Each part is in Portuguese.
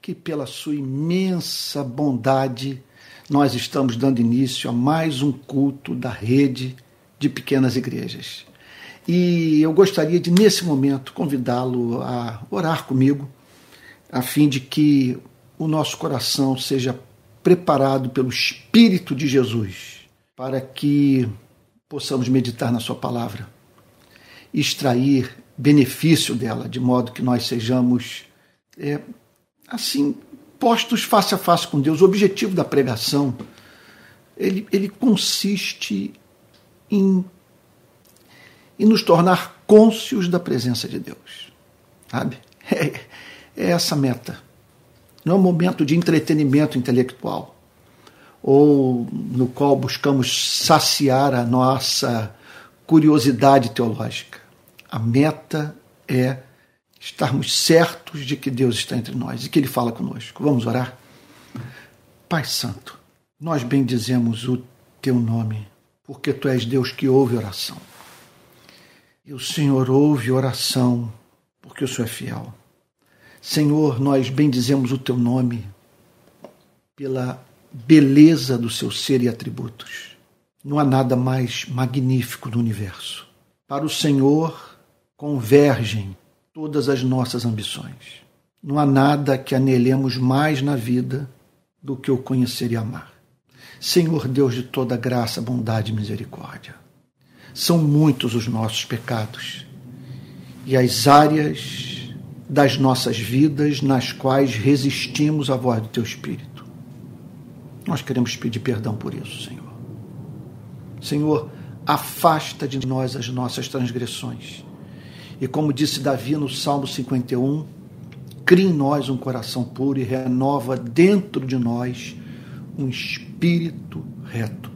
que pela sua imensa bondade nós estamos dando início a mais um culto da rede de pequenas igrejas. E eu gostaria de, nesse momento, convidá-lo a orar comigo, a fim de que o nosso coração seja preparado pelo Espírito de Jesus, para que possamos meditar na Sua palavra, extrair benefício dela, de modo que nós sejamos, é, assim, postos face a face com Deus. O objetivo da pregação ele, ele consiste em, em nos tornar cônscios da presença de Deus. Sabe? É, é essa a meta. Não é um momento de entretenimento intelectual ou no qual buscamos saciar a nossa curiosidade teológica. A meta é estarmos certos de que Deus está entre nós e que Ele fala conosco. Vamos orar? Pai Santo, nós bendizemos o Teu nome, porque Tu és Deus que ouve oração. E o Senhor ouve oração, porque o Senhor é fiel. Senhor, nós bendizemos o Teu nome pela beleza do Seu ser e atributos. Não há nada mais magnífico no universo. Para o Senhor, convergem todas as nossas ambições. Não há nada que anelemos mais na vida do que o conhecer e amar. Senhor Deus de toda graça, bondade e misericórdia, são muitos os nossos pecados e as áreas das nossas vidas nas quais resistimos à voz do Teu Espírito. Nós queremos pedir perdão por isso, Senhor. Senhor, afasta de nós as nossas transgressões e como disse Davi no Salmo 51, cria em nós um coração puro e renova dentro de nós um espírito reto.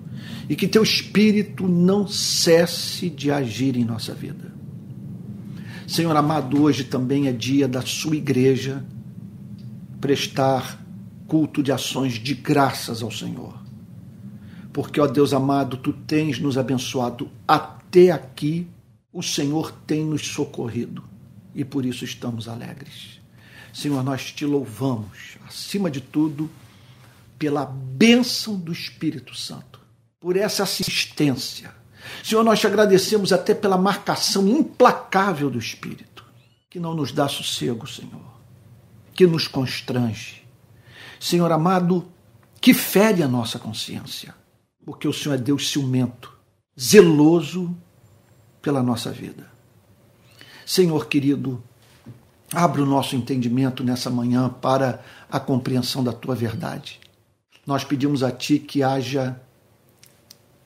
E que teu espírito não cesse de agir em nossa vida. Senhor amado, hoje também é dia da sua igreja prestar culto de ações de graças ao Senhor. Porque, ó Deus amado, tu tens nos abençoado até aqui o Senhor tem nos socorrido e por isso estamos alegres. Senhor, nós te louvamos, acima de tudo, pela bênção do Espírito Santo, por essa assistência. Senhor, nós te agradecemos até pela marcação implacável do Espírito, que não nos dá sossego, Senhor, que nos constrange. Senhor amado, que fere a nossa consciência, porque o Senhor é Deus ciumento, zeloso pela nossa vida. Senhor querido, abra o nosso entendimento nessa manhã para a compreensão da tua verdade. Nós pedimos a ti que haja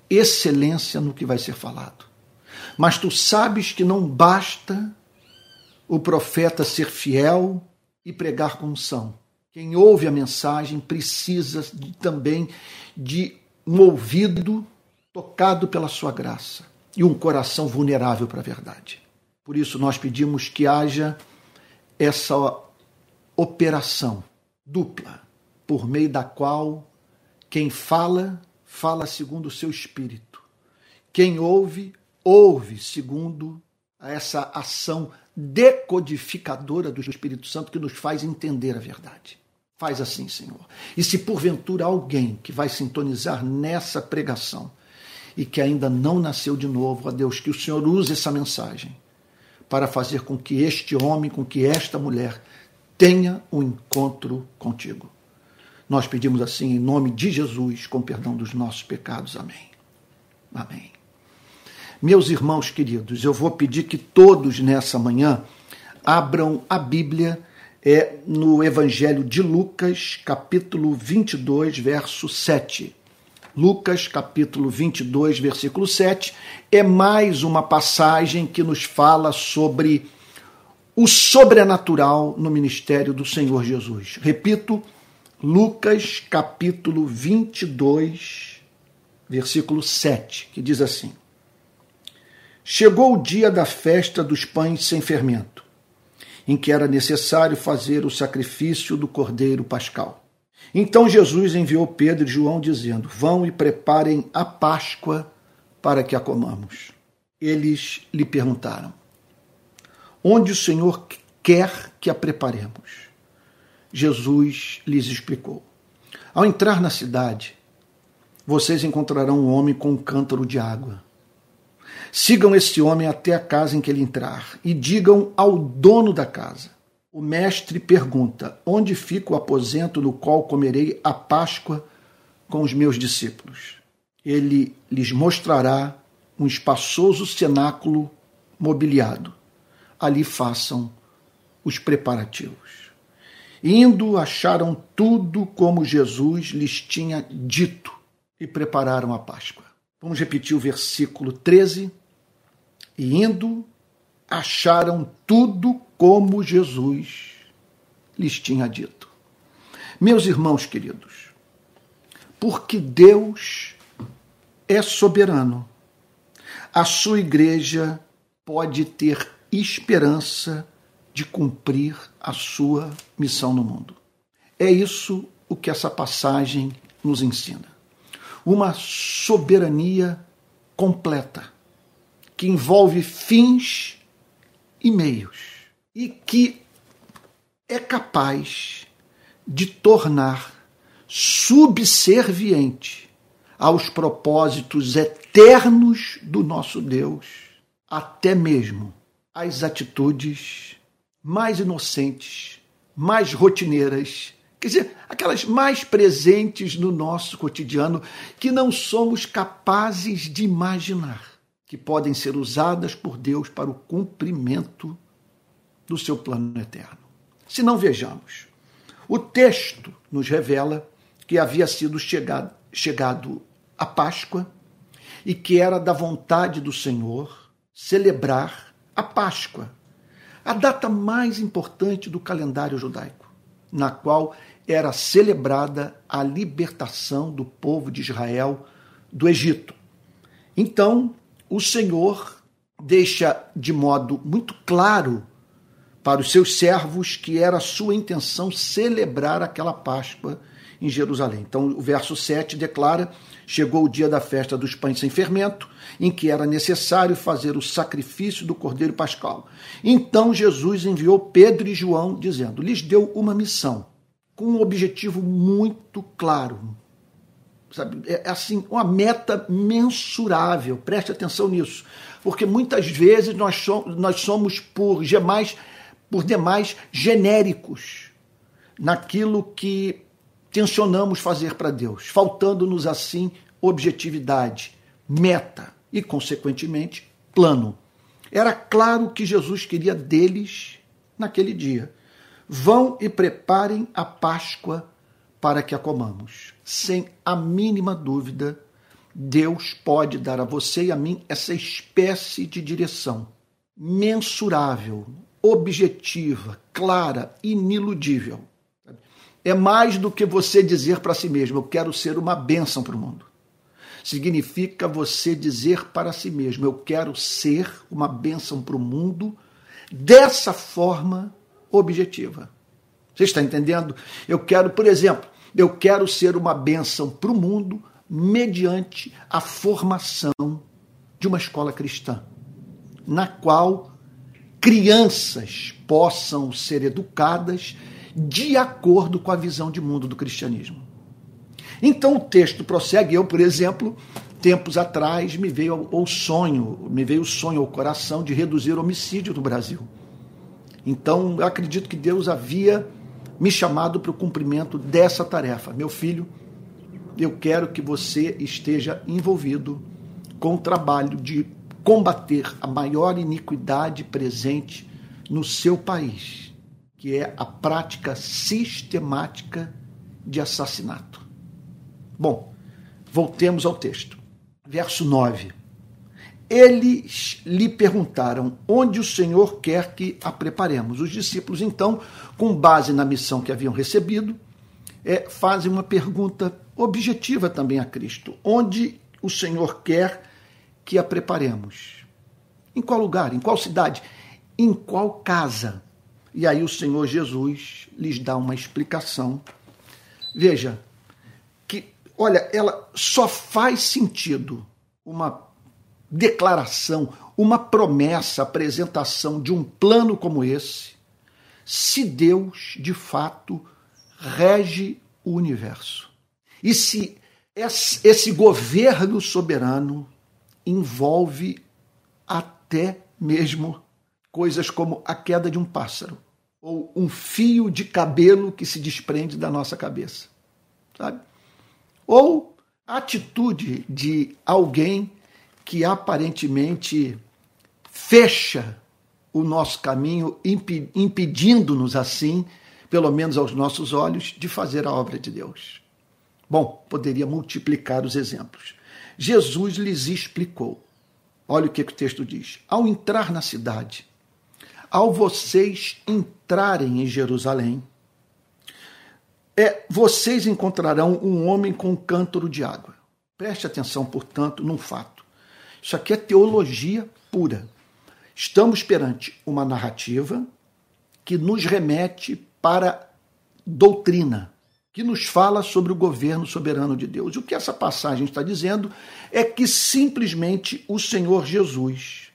excelência no que vai ser falado. Mas tu sabes que não basta o profeta ser fiel e pregar com unção. Quem ouve a mensagem precisa de, também de um ouvido tocado pela sua graça e um coração vulnerável para a verdade. Por isso, nós pedimos que haja essa operação dupla, por meio da qual quem fala, fala segundo o seu espírito. Quem ouve, ouve segundo essa ação decodificadora do Espírito Santo que nos faz entender a verdade. Faz assim, Senhor. E se porventura alguém que vai sintonizar nessa pregação e que ainda não nasceu de novo, a Deus, que o Senhor use essa mensagem para fazer com que este homem, com que esta mulher tenha um encontro contigo. Nós pedimos assim em nome de Jesus, com perdão dos nossos pecados. Amém. Amém. Meus irmãos queridos, eu vou pedir que todos nessa manhã abram a Bíblia é no Evangelho de Lucas, capítulo 22, verso 7. Lucas capítulo 22, versículo 7, é mais uma passagem que nos fala sobre o sobrenatural no ministério do Senhor Jesus. Repito, Lucas capítulo 22, versículo 7, que diz assim: Chegou o dia da festa dos pães sem fermento, em que era necessário fazer o sacrifício do cordeiro pascal. Então Jesus enviou Pedro e João, dizendo: Vão e preparem a Páscoa para que a comamos. Eles lhe perguntaram: Onde o Senhor quer que a preparemos? Jesus lhes explicou: Ao entrar na cidade, vocês encontrarão um homem com um cântaro de água. Sigam esse homem até a casa em que ele entrar e digam ao dono da casa: O mestre pergunta: Onde fica o aposento no qual comerei a Páscoa com os meus discípulos? Ele lhes mostrará um espaçoso cenáculo mobiliado. Ali façam os preparativos. Indo, acharam tudo como Jesus lhes tinha dito e prepararam a Páscoa. Vamos repetir o versículo 13. E indo, acharam tudo como Jesus lhes tinha dito. Meus irmãos queridos, porque Deus é soberano, a sua igreja pode ter esperança de cumprir a sua missão no mundo. É isso o que essa passagem nos ensina uma soberania completa, que envolve fins e meios, e que é capaz de tornar subserviente aos propósitos eternos do nosso Deus, até mesmo as atitudes mais inocentes, mais rotineiras Quer dizer, aquelas mais presentes no nosso cotidiano que não somos capazes de imaginar, que podem ser usadas por Deus para o cumprimento do seu plano eterno. Se não vejamos, o texto nos revela que havia sido chegado, chegado a Páscoa e que era da vontade do Senhor celebrar a Páscoa, a data mais importante do calendário judaico, na qual era celebrada a libertação do povo de Israel do Egito. Então, o Senhor deixa de modo muito claro para os seus servos que era sua intenção celebrar aquela Páscoa em Jerusalém. Então, o verso 7 declara: Chegou o dia da festa dos pães sem fermento, em que era necessário fazer o sacrifício do cordeiro pascal. Então Jesus enviou Pedro e João, dizendo: Lhes deu uma missão com um objetivo muito claro. Sabe? É, é assim, uma meta mensurável. Preste atenção nisso. Porque muitas vezes nós somos, nós somos por demais, por demais genéricos naquilo que tensionamos fazer para Deus, faltando-nos assim objetividade, meta e, consequentemente, plano. Era claro que Jesus queria deles naquele dia. Vão e preparem a Páscoa para que a comamos. Sem a mínima dúvida, Deus pode dar a você e a mim essa espécie de direção mensurável, objetiva, clara, iniludível. É mais do que você dizer para si mesmo: eu quero ser uma bênção para o mundo. Significa você dizer para si mesmo: eu quero ser uma bênção para o mundo dessa forma objetiva. Você está entendendo? Eu quero, por exemplo, eu quero ser uma bênção para o mundo mediante a formação de uma escola cristã, na qual crianças possam ser educadas de acordo com a visão de mundo do cristianismo. Então o texto prossegue. Eu, por exemplo, tempos atrás me veio o sonho, me veio o sonho ao coração de reduzir o homicídio no Brasil. Então, eu acredito que Deus havia me chamado para o cumprimento dessa tarefa. Meu filho, eu quero que você esteja envolvido com o trabalho de combater a maior iniquidade presente no seu país, que é a prática sistemática de assassinato. Bom, voltemos ao texto. Verso 9. Eles lhe perguntaram onde o Senhor quer que a preparemos. Os discípulos, então, com base na missão que haviam recebido, é, fazem uma pergunta objetiva também a Cristo: onde o Senhor quer que a preparemos? Em qual lugar? Em qual cidade? Em qual casa? E aí o Senhor Jesus lhes dá uma explicação. Veja, que, olha, ela só faz sentido uma declaração, uma promessa, apresentação de um plano como esse, se Deus de fato rege o universo. E se esse governo soberano envolve até mesmo coisas como a queda de um pássaro ou um fio de cabelo que se desprende da nossa cabeça, sabe? Ou a atitude de alguém que aparentemente fecha o nosso caminho, impedindo-nos assim, pelo menos aos nossos olhos, de fazer a obra de Deus. Bom, poderia multiplicar os exemplos. Jesus lhes explicou. Olha o que, que o texto diz. Ao entrar na cidade, ao vocês entrarem em Jerusalém, é, vocês encontrarão um homem com um cântaro de água. Preste atenção, portanto, num fato. Isso aqui é teologia pura. Estamos perante uma narrativa que nos remete para doutrina, que nos fala sobre o governo soberano de Deus. E o que essa passagem está dizendo é que simplesmente o Senhor Jesus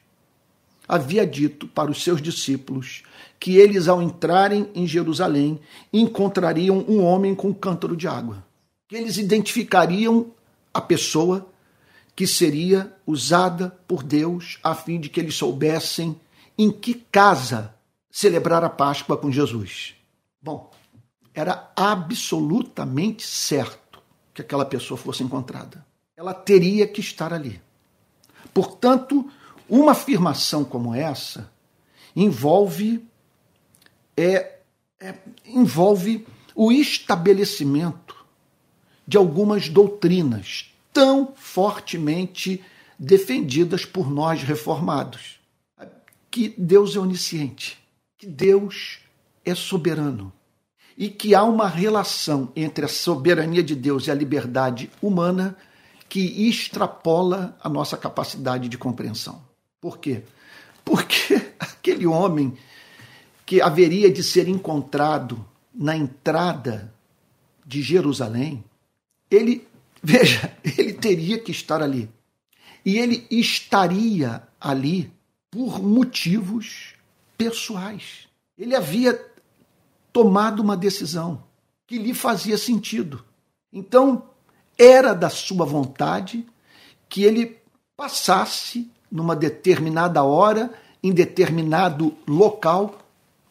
havia dito para os seus discípulos que eles, ao entrarem em Jerusalém, encontrariam um homem com um cântaro de água. Que eles identificariam a pessoa que seria usada por Deus a fim de que eles soubessem em que casa celebrar a Páscoa com Jesus. Bom, era absolutamente certo que aquela pessoa fosse encontrada. Ela teria que estar ali. Portanto, uma afirmação como essa envolve é, é, envolve o estabelecimento de algumas doutrinas tão fortemente defendidas por nós reformados. Que Deus é onisciente, que Deus é soberano e que há uma relação entre a soberania de Deus e a liberdade humana que extrapola a nossa capacidade de compreensão. Por quê? Porque aquele homem que haveria de ser encontrado na entrada de Jerusalém, ele, veja, ele teria que estar ali. E ele estaria ali por motivos pessoais. Ele havia tomado uma decisão que lhe fazia sentido. Então, era da sua vontade que ele passasse numa determinada hora, em determinado local,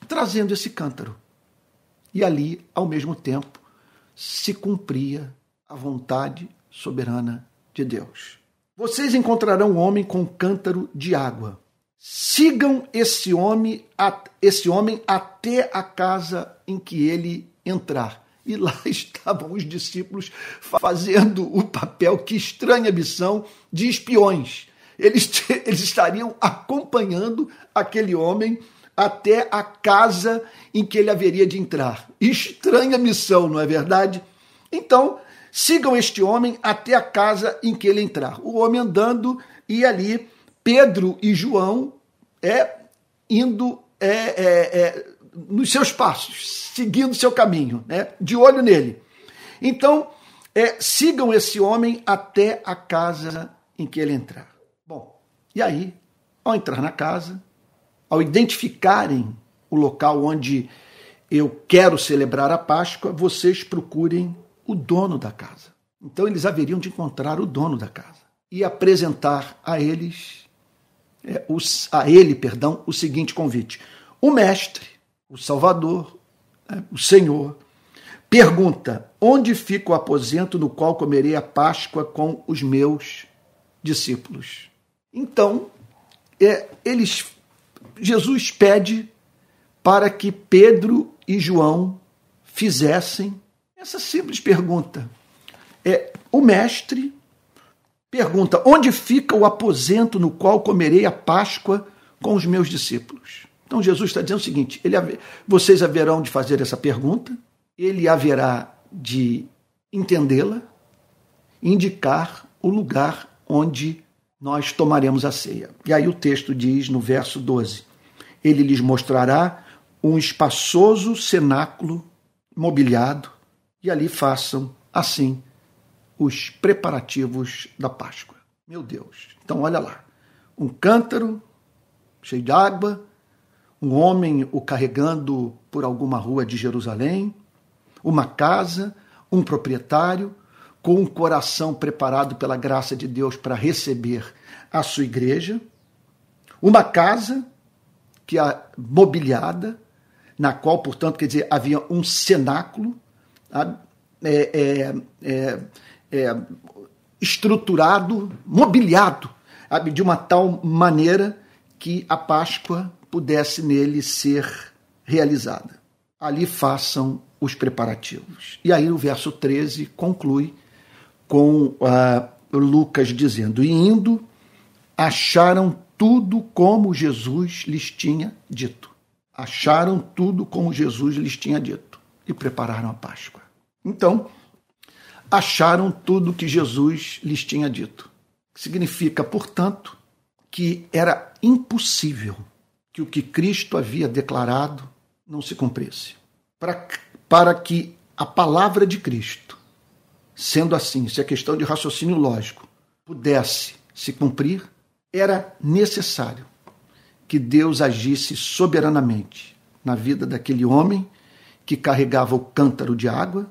trazendo esse cântaro. E ali, ao mesmo tempo, se cumpria a vontade soberana de Deus. Vocês encontrarão um homem com um cântaro de água. Sigam esse homem, esse homem até a casa em que ele entrar. E lá estavam os discípulos fazendo o papel, que estranha missão, de espiões. Eles, eles estariam acompanhando aquele homem até a casa em que ele haveria de entrar. Estranha missão, não é verdade? Então, sigam este homem até a casa em que ele entrar. O homem andando e ali Pedro e João é indo é, é, é, nos seus passos, seguindo seu caminho, né? de olho nele. Então, é, sigam esse homem até a casa em que ele entrar. Bom, e aí, ao entrar na casa, ao identificarem o local onde eu quero celebrar a Páscoa, vocês procurem o dono da casa. Então eles haveriam de encontrar o dono da casa e apresentar a eles é, a ele, perdão, o seguinte convite: o mestre, o Salvador, é, o Senhor, pergunta: onde fica o aposento no qual comerei a Páscoa com os meus discípulos? Então, é, eles, Jesus pede para que Pedro e João fizessem essa simples pergunta. É, o mestre pergunta: onde fica o aposento no qual comerei a Páscoa com os meus discípulos? Então Jesus está dizendo o seguinte: ele, vocês haverão de fazer essa pergunta, ele haverá de entendê-la, indicar o lugar onde nós tomaremos a ceia. E aí o texto diz no verso 12: Ele lhes mostrará um espaçoso cenáculo mobiliado, e ali façam assim os preparativos da Páscoa. Meu Deus. Então olha lá. Um cântaro cheio de água, um homem o carregando por alguma rua de Jerusalém, uma casa, um proprietário, com um coração preparado pela graça de Deus para receber a sua igreja, uma casa que é mobiliada, na qual, portanto, quer dizer, havia um cenáculo é, é, é, é, estruturado, mobiliado, de uma tal maneira que a Páscoa pudesse nele ser realizada. Ali façam os preparativos. E aí o verso 13 conclui com uh, Lucas dizendo: E indo, acharam tudo como Jesus lhes tinha dito. Acharam tudo como Jesus lhes tinha dito e prepararam a Páscoa. Então, acharam tudo que Jesus lhes tinha dito. Significa, portanto, que era impossível que o que Cristo havia declarado não se cumprisse. Para, para que a palavra de Cristo, sendo assim, se a questão de raciocínio lógico pudesse se cumprir, era necessário que Deus agisse soberanamente na vida daquele homem que carregava o cântaro de água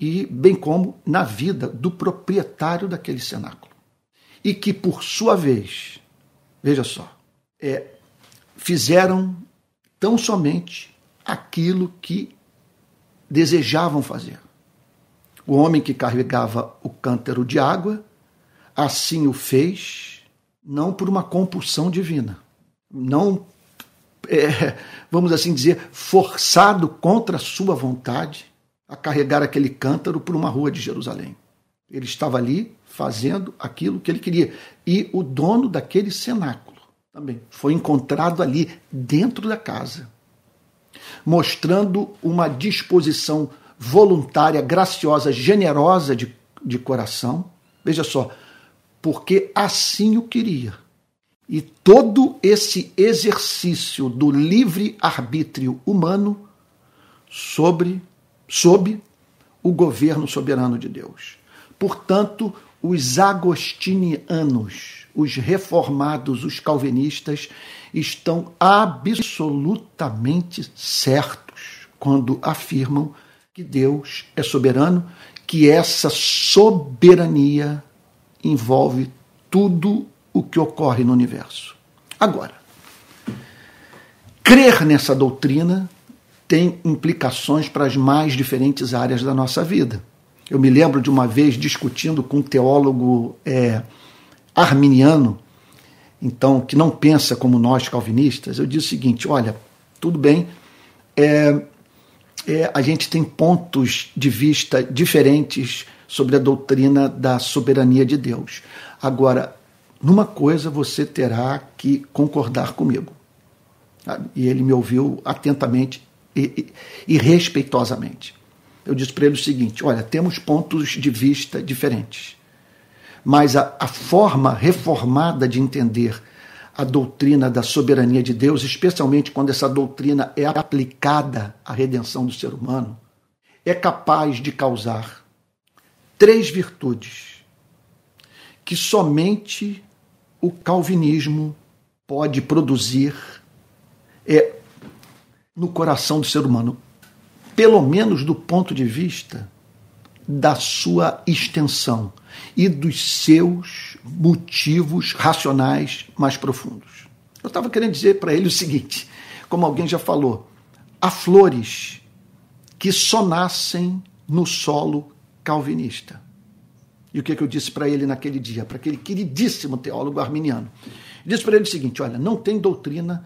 e bem como na vida do proprietário daquele cenáculo. E que, por sua vez, veja só, é, fizeram tão somente aquilo que desejavam fazer. O homem que carregava o cântaro de água, assim o fez, não por uma compulsão divina, não, é, vamos assim dizer, forçado contra a sua vontade, a carregar aquele cântaro por uma rua de Jerusalém. Ele estava ali fazendo aquilo que ele queria. E o dono daquele cenáculo também foi encontrado ali dentro da casa, mostrando uma disposição voluntária, graciosa, generosa de, de coração. Veja só, porque assim o queria. E todo esse exercício do livre arbítrio humano sobre sob o governo soberano de Deus. Portanto, os agostinianos, os reformados, os calvinistas, estão absolutamente certos quando afirmam que Deus é soberano, que essa soberania envolve tudo o que ocorre no universo. Agora, crer nessa doutrina tem implicações para as mais diferentes áreas da nossa vida. Eu me lembro de uma vez discutindo com um teólogo é, arminiano, então que não pensa como nós calvinistas. Eu disse o seguinte: olha, tudo bem, é, é, a gente tem pontos de vista diferentes sobre a doutrina da soberania de Deus. Agora, numa coisa você terá que concordar comigo. E ele me ouviu atentamente e, e, respeitosamente. Eu disse para ele o seguinte: olha, temos pontos de vista diferentes, mas a, a forma reformada de entender a doutrina da soberania de Deus, especialmente quando essa doutrina é aplicada à redenção do ser humano, é capaz de causar três virtudes que somente o calvinismo pode produzir é no coração do ser humano, pelo menos do ponto de vista da sua extensão e dos seus motivos racionais mais profundos. Eu estava querendo dizer para ele o seguinte: como alguém já falou, há flores que só nascem no solo calvinista. E o que, que eu disse para ele naquele dia, para aquele queridíssimo teólogo arminiano? Eu disse para ele o seguinte: olha, não tem doutrina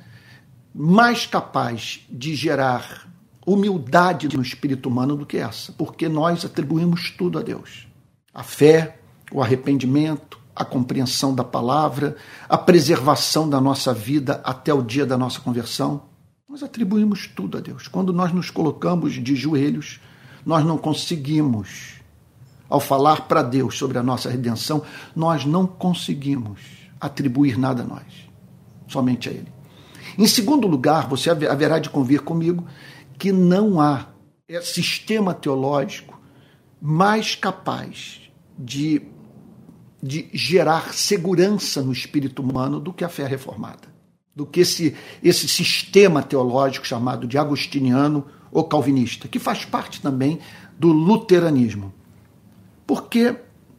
mais capaz de gerar humildade no espírito humano do que essa, porque nós atribuímos tudo a Deus. A fé, o arrependimento, a compreensão da palavra, a preservação da nossa vida até o dia da nossa conversão. Nós atribuímos tudo a Deus. Quando nós nos colocamos de joelhos, nós não conseguimos, ao falar para Deus sobre a nossa redenção, nós não conseguimos atribuir nada a nós, somente a Ele. Em segundo lugar, você haverá de convir comigo que não há é, sistema teológico mais capaz de, de gerar segurança no espírito humano do que a fé reformada, do que esse, esse sistema teológico chamado de agostiniano ou calvinista, que faz parte também do luteranismo. Porque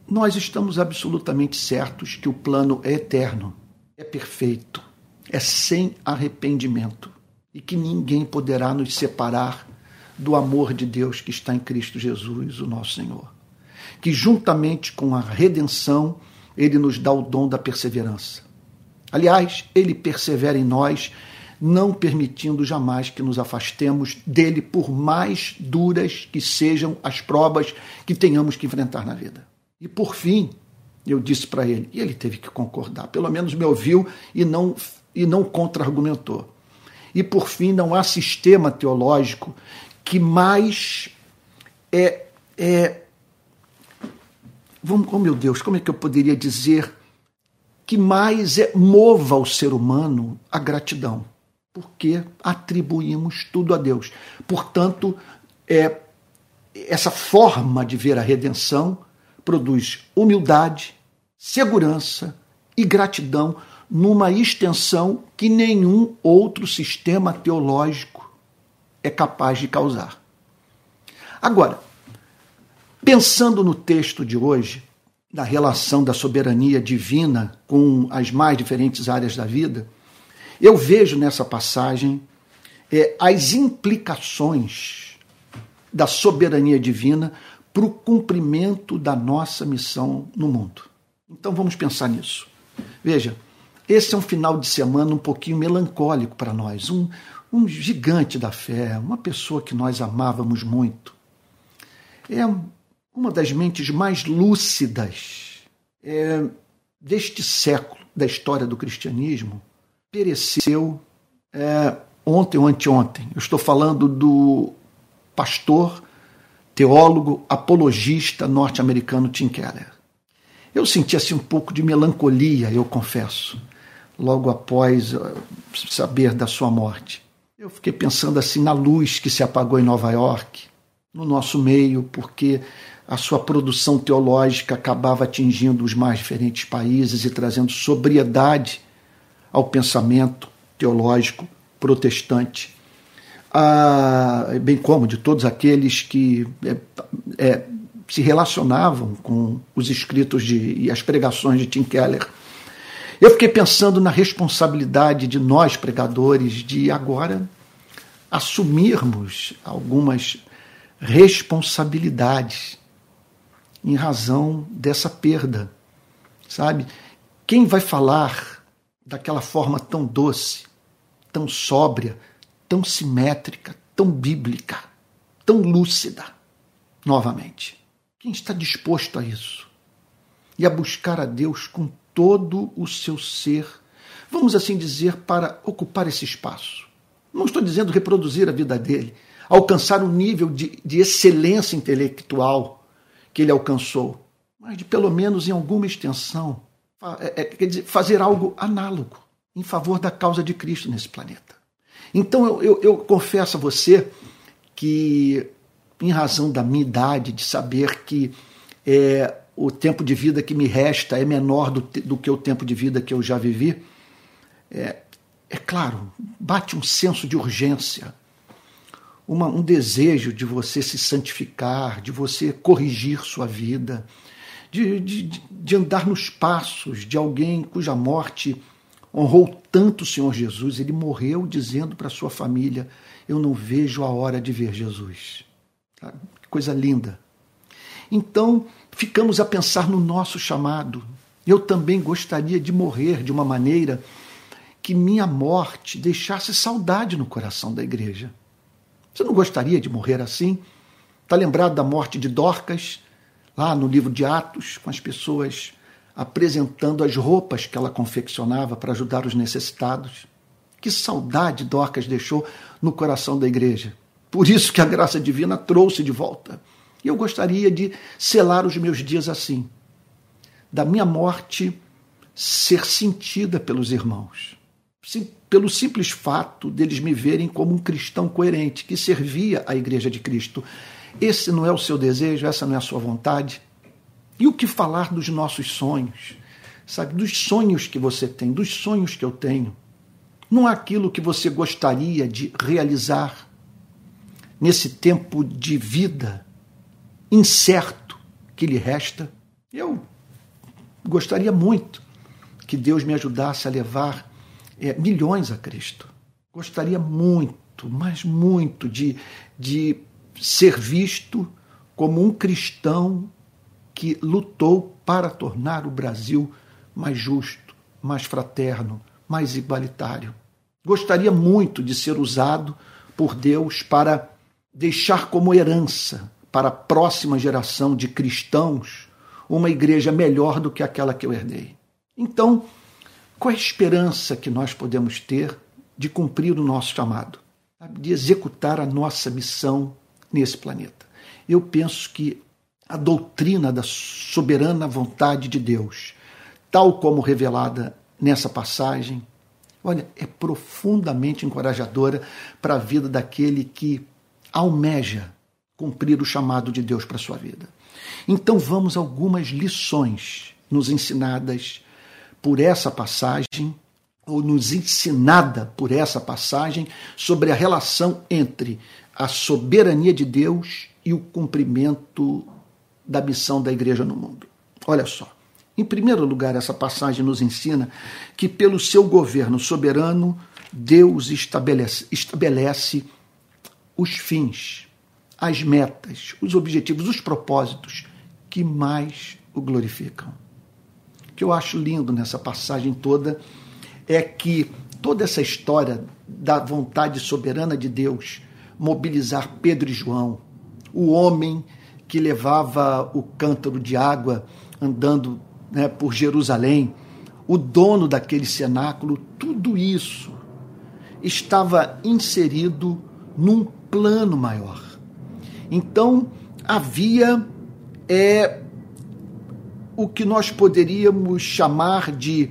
nós estamos absolutamente certos que o plano é eterno, é perfeito, é sem arrependimento e que ninguém poderá nos separar do amor de Deus que está em Cristo Jesus, o nosso Senhor. Que juntamente com a redenção, ele nos dá o dom da perseverança. Aliás, ele persevera em nós, não permitindo jamais que nos afastemos dele, por mais duras que sejam as provas que tenhamos que enfrentar na vida. E por fim, eu disse para ele, e ele teve que concordar, pelo menos me ouviu e não, e não contra-argumentou. E por fim, não há sistema teológico que mais é, é vamos, oh meu Deus, como é que eu poderia dizer que mais é, mova o ser humano a gratidão? Porque atribuímos tudo a Deus. Portanto, é, essa forma de ver a redenção produz humildade, segurança e gratidão numa extensão que nenhum outro sistema teológico é capaz de causar. Agora, pensando no texto de hoje, da relação da soberania divina com as mais diferentes áreas da vida, eu vejo nessa passagem é, as implicações da soberania divina para o cumprimento da nossa missão no mundo. Então vamos pensar nisso. Veja, esse é um final de semana um pouquinho melancólico para nós, um, um gigante da fé, uma pessoa que nós amávamos muito. É uma das mentes mais lúcidas é, deste século da história do cristianismo. Pereceu é, ontem ou anteontem. Eu estou falando do pastor teólogo apologista norte-americano Tim Keller. Eu senti assim um pouco de melancolia, eu confesso, logo após uh, saber da sua morte. Eu fiquei pensando assim na luz que se apagou em Nova York, no nosso meio, porque a sua produção teológica acabava atingindo os mais diferentes países e trazendo sobriedade ao pensamento teológico protestante ah, bem como de todos aqueles que é, é, se relacionavam com os escritos de, e as pregações de Tim Keller. Eu fiquei pensando na responsabilidade de nós, pregadores, de agora assumirmos algumas responsabilidades em razão dessa perda, sabe? Quem vai falar daquela forma tão doce, tão sóbria, tão simétrica, tão bíblica, tão lúcida, novamente. Quem está disposto a isso? E a buscar a Deus com todo o seu ser, vamos assim dizer, para ocupar esse espaço. Não estou dizendo reproduzir a vida dele, alcançar o nível de, de excelência intelectual que ele alcançou, mas de pelo menos em alguma extensão, é, é, quer dizer, fazer algo análogo em favor da causa de Cristo nesse planeta. Então eu, eu, eu confesso a você que, em razão da minha idade, de saber que é, o tempo de vida que me resta é menor do, do que o tempo de vida que eu já vivi, é, é claro, bate um senso de urgência, uma, um desejo de você se santificar, de você corrigir sua vida, de, de, de andar nos passos de alguém cuja morte honrou tanto o Senhor Jesus, ele morreu dizendo para sua família: Eu não vejo a hora de ver Jesus. Que coisa linda. Então, ficamos a pensar no nosso chamado. Eu também gostaria de morrer de uma maneira que minha morte deixasse saudade no coração da igreja. Você não gostaria de morrer assim? Está lembrado da morte de Dorcas, lá no livro de Atos, com as pessoas apresentando as roupas que ela confeccionava para ajudar os necessitados. Que saudade Dorcas deixou no coração da igreja. Por isso que a graça divina trouxe de volta. E eu gostaria de selar os meus dias assim, da minha morte ser sentida pelos irmãos, Sim, pelo simples fato deles me verem como um cristão coerente que servia a igreja de Cristo. Esse não é o seu desejo, essa não é a sua vontade. E o que falar dos nossos sonhos? Sabe, dos sonhos que você tem, dos sonhos que eu tenho. Não é aquilo que você gostaria de realizar. nesse tempo de vida incerto que lhe resta, eu gostaria muito que Deus me ajudasse a levar é, milhões a Cristo. Gostaria muito, mas muito, de, de ser visto como um cristão que lutou para tornar o Brasil mais justo, mais fraterno, mais igualitário. Gostaria muito de ser usado por Deus para deixar como herança para a próxima geração de cristãos uma igreja melhor do que aquela que eu herdei. Então, qual é a esperança que nós podemos ter de cumprir o nosso chamado, de executar a nossa missão nesse planeta? Eu penso que a doutrina da soberana vontade de Deus, tal como revelada nessa passagem, olha, é profundamente encorajadora para a vida daquele que almeja cumprir o chamado de Deus para a sua vida. Então vamos a algumas lições nos ensinadas por essa passagem, ou nos ensinada por essa passagem, sobre a relação entre a soberania de Deus e o cumprimento da missão da igreja no mundo. Olha só. Em primeiro lugar, essa passagem nos ensina que, pelo seu governo soberano, Deus estabelece, estabelece os fins, as metas, os objetivos, os propósitos que mais o glorificam. O que eu acho lindo nessa passagem toda é que toda essa história da vontade soberana de Deus mobilizar Pedro e João, o homem que levava o cântaro de água andando né, por Jerusalém, o dono daquele cenáculo, tudo isso estava inserido num plano maior. Então havia é, o que nós poderíamos chamar de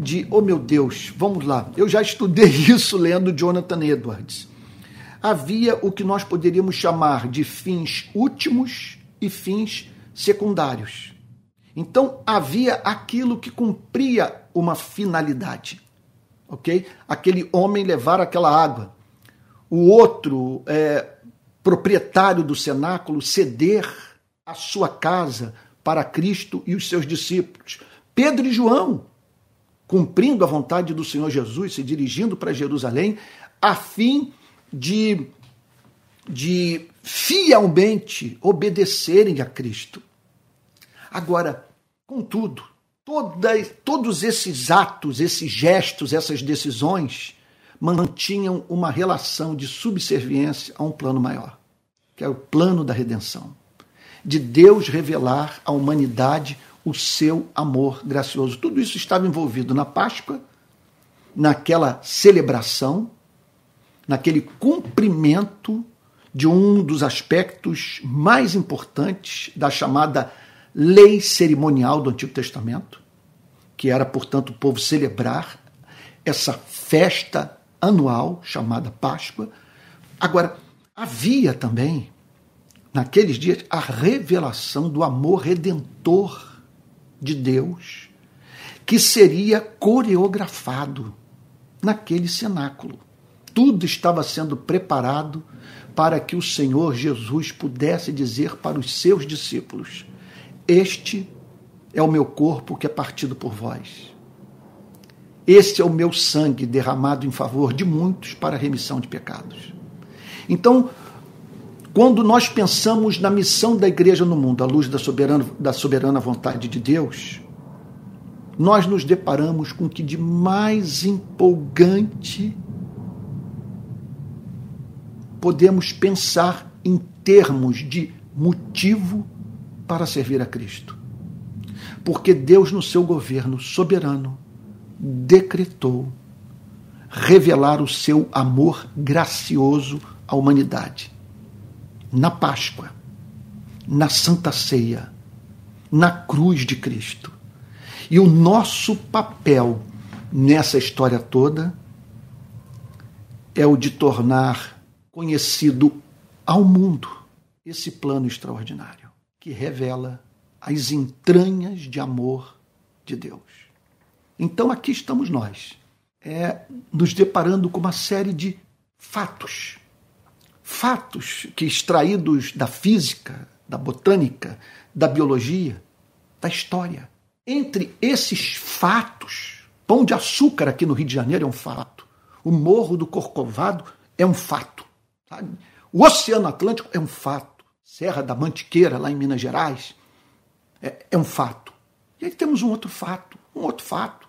de, oh meu Deus, vamos lá. Eu já estudei isso lendo Jonathan Edwards havia o que nós poderíamos chamar de fins últimos e fins secundários. Então havia aquilo que cumpria uma finalidade, ok? Aquele homem levar aquela água, o outro é, proprietário do cenáculo ceder a sua casa para Cristo e os seus discípulos. Pedro e João, cumprindo a vontade do Senhor Jesus, se dirigindo para Jerusalém, a fim de, de fielmente obedecerem a Cristo. Agora, contudo, toda, todos esses atos, esses gestos, essas decisões mantinham uma relação de subserviência a um plano maior, que é o plano da redenção. De Deus revelar à humanidade o seu amor gracioso. Tudo isso estava envolvido na Páscoa, naquela celebração naquele cumprimento de um dos aspectos mais importantes da chamada lei cerimonial do Antigo Testamento, que era, portanto, o povo celebrar essa festa anual chamada Páscoa. Agora, havia também, naqueles dias, a revelação do amor redentor de Deus, que seria coreografado naquele cenáculo tudo estava sendo preparado para que o Senhor Jesus pudesse dizer para os seus discípulos: Este é o meu corpo que é partido por vós. Este é o meu sangue derramado em favor de muitos para a remissão de pecados. Então, quando nós pensamos na missão da igreja no mundo, à luz da soberana, da soberana vontade de Deus, nós nos deparamos com o que de mais empolgante podemos pensar em termos de motivo para servir a Cristo. Porque Deus, no seu governo soberano, decretou revelar o seu amor gracioso à humanidade. Na Páscoa, na Santa Ceia, na cruz de Cristo. E o nosso papel nessa história toda é o de tornar conhecido ao mundo esse plano extraordinário que revela as entranhas de amor de Deus. Então aqui estamos nós, é, nos deparando com uma série de fatos, fatos que extraídos da física, da botânica, da biologia, da história. Entre esses fatos, Pão de Açúcar aqui no Rio de Janeiro é um fato. O Morro do Corcovado é um fato. Sabe? O Oceano Atlântico é um fato. Serra da Mantiqueira, lá em Minas Gerais, é, é um fato. E aí temos um outro fato, um outro fato,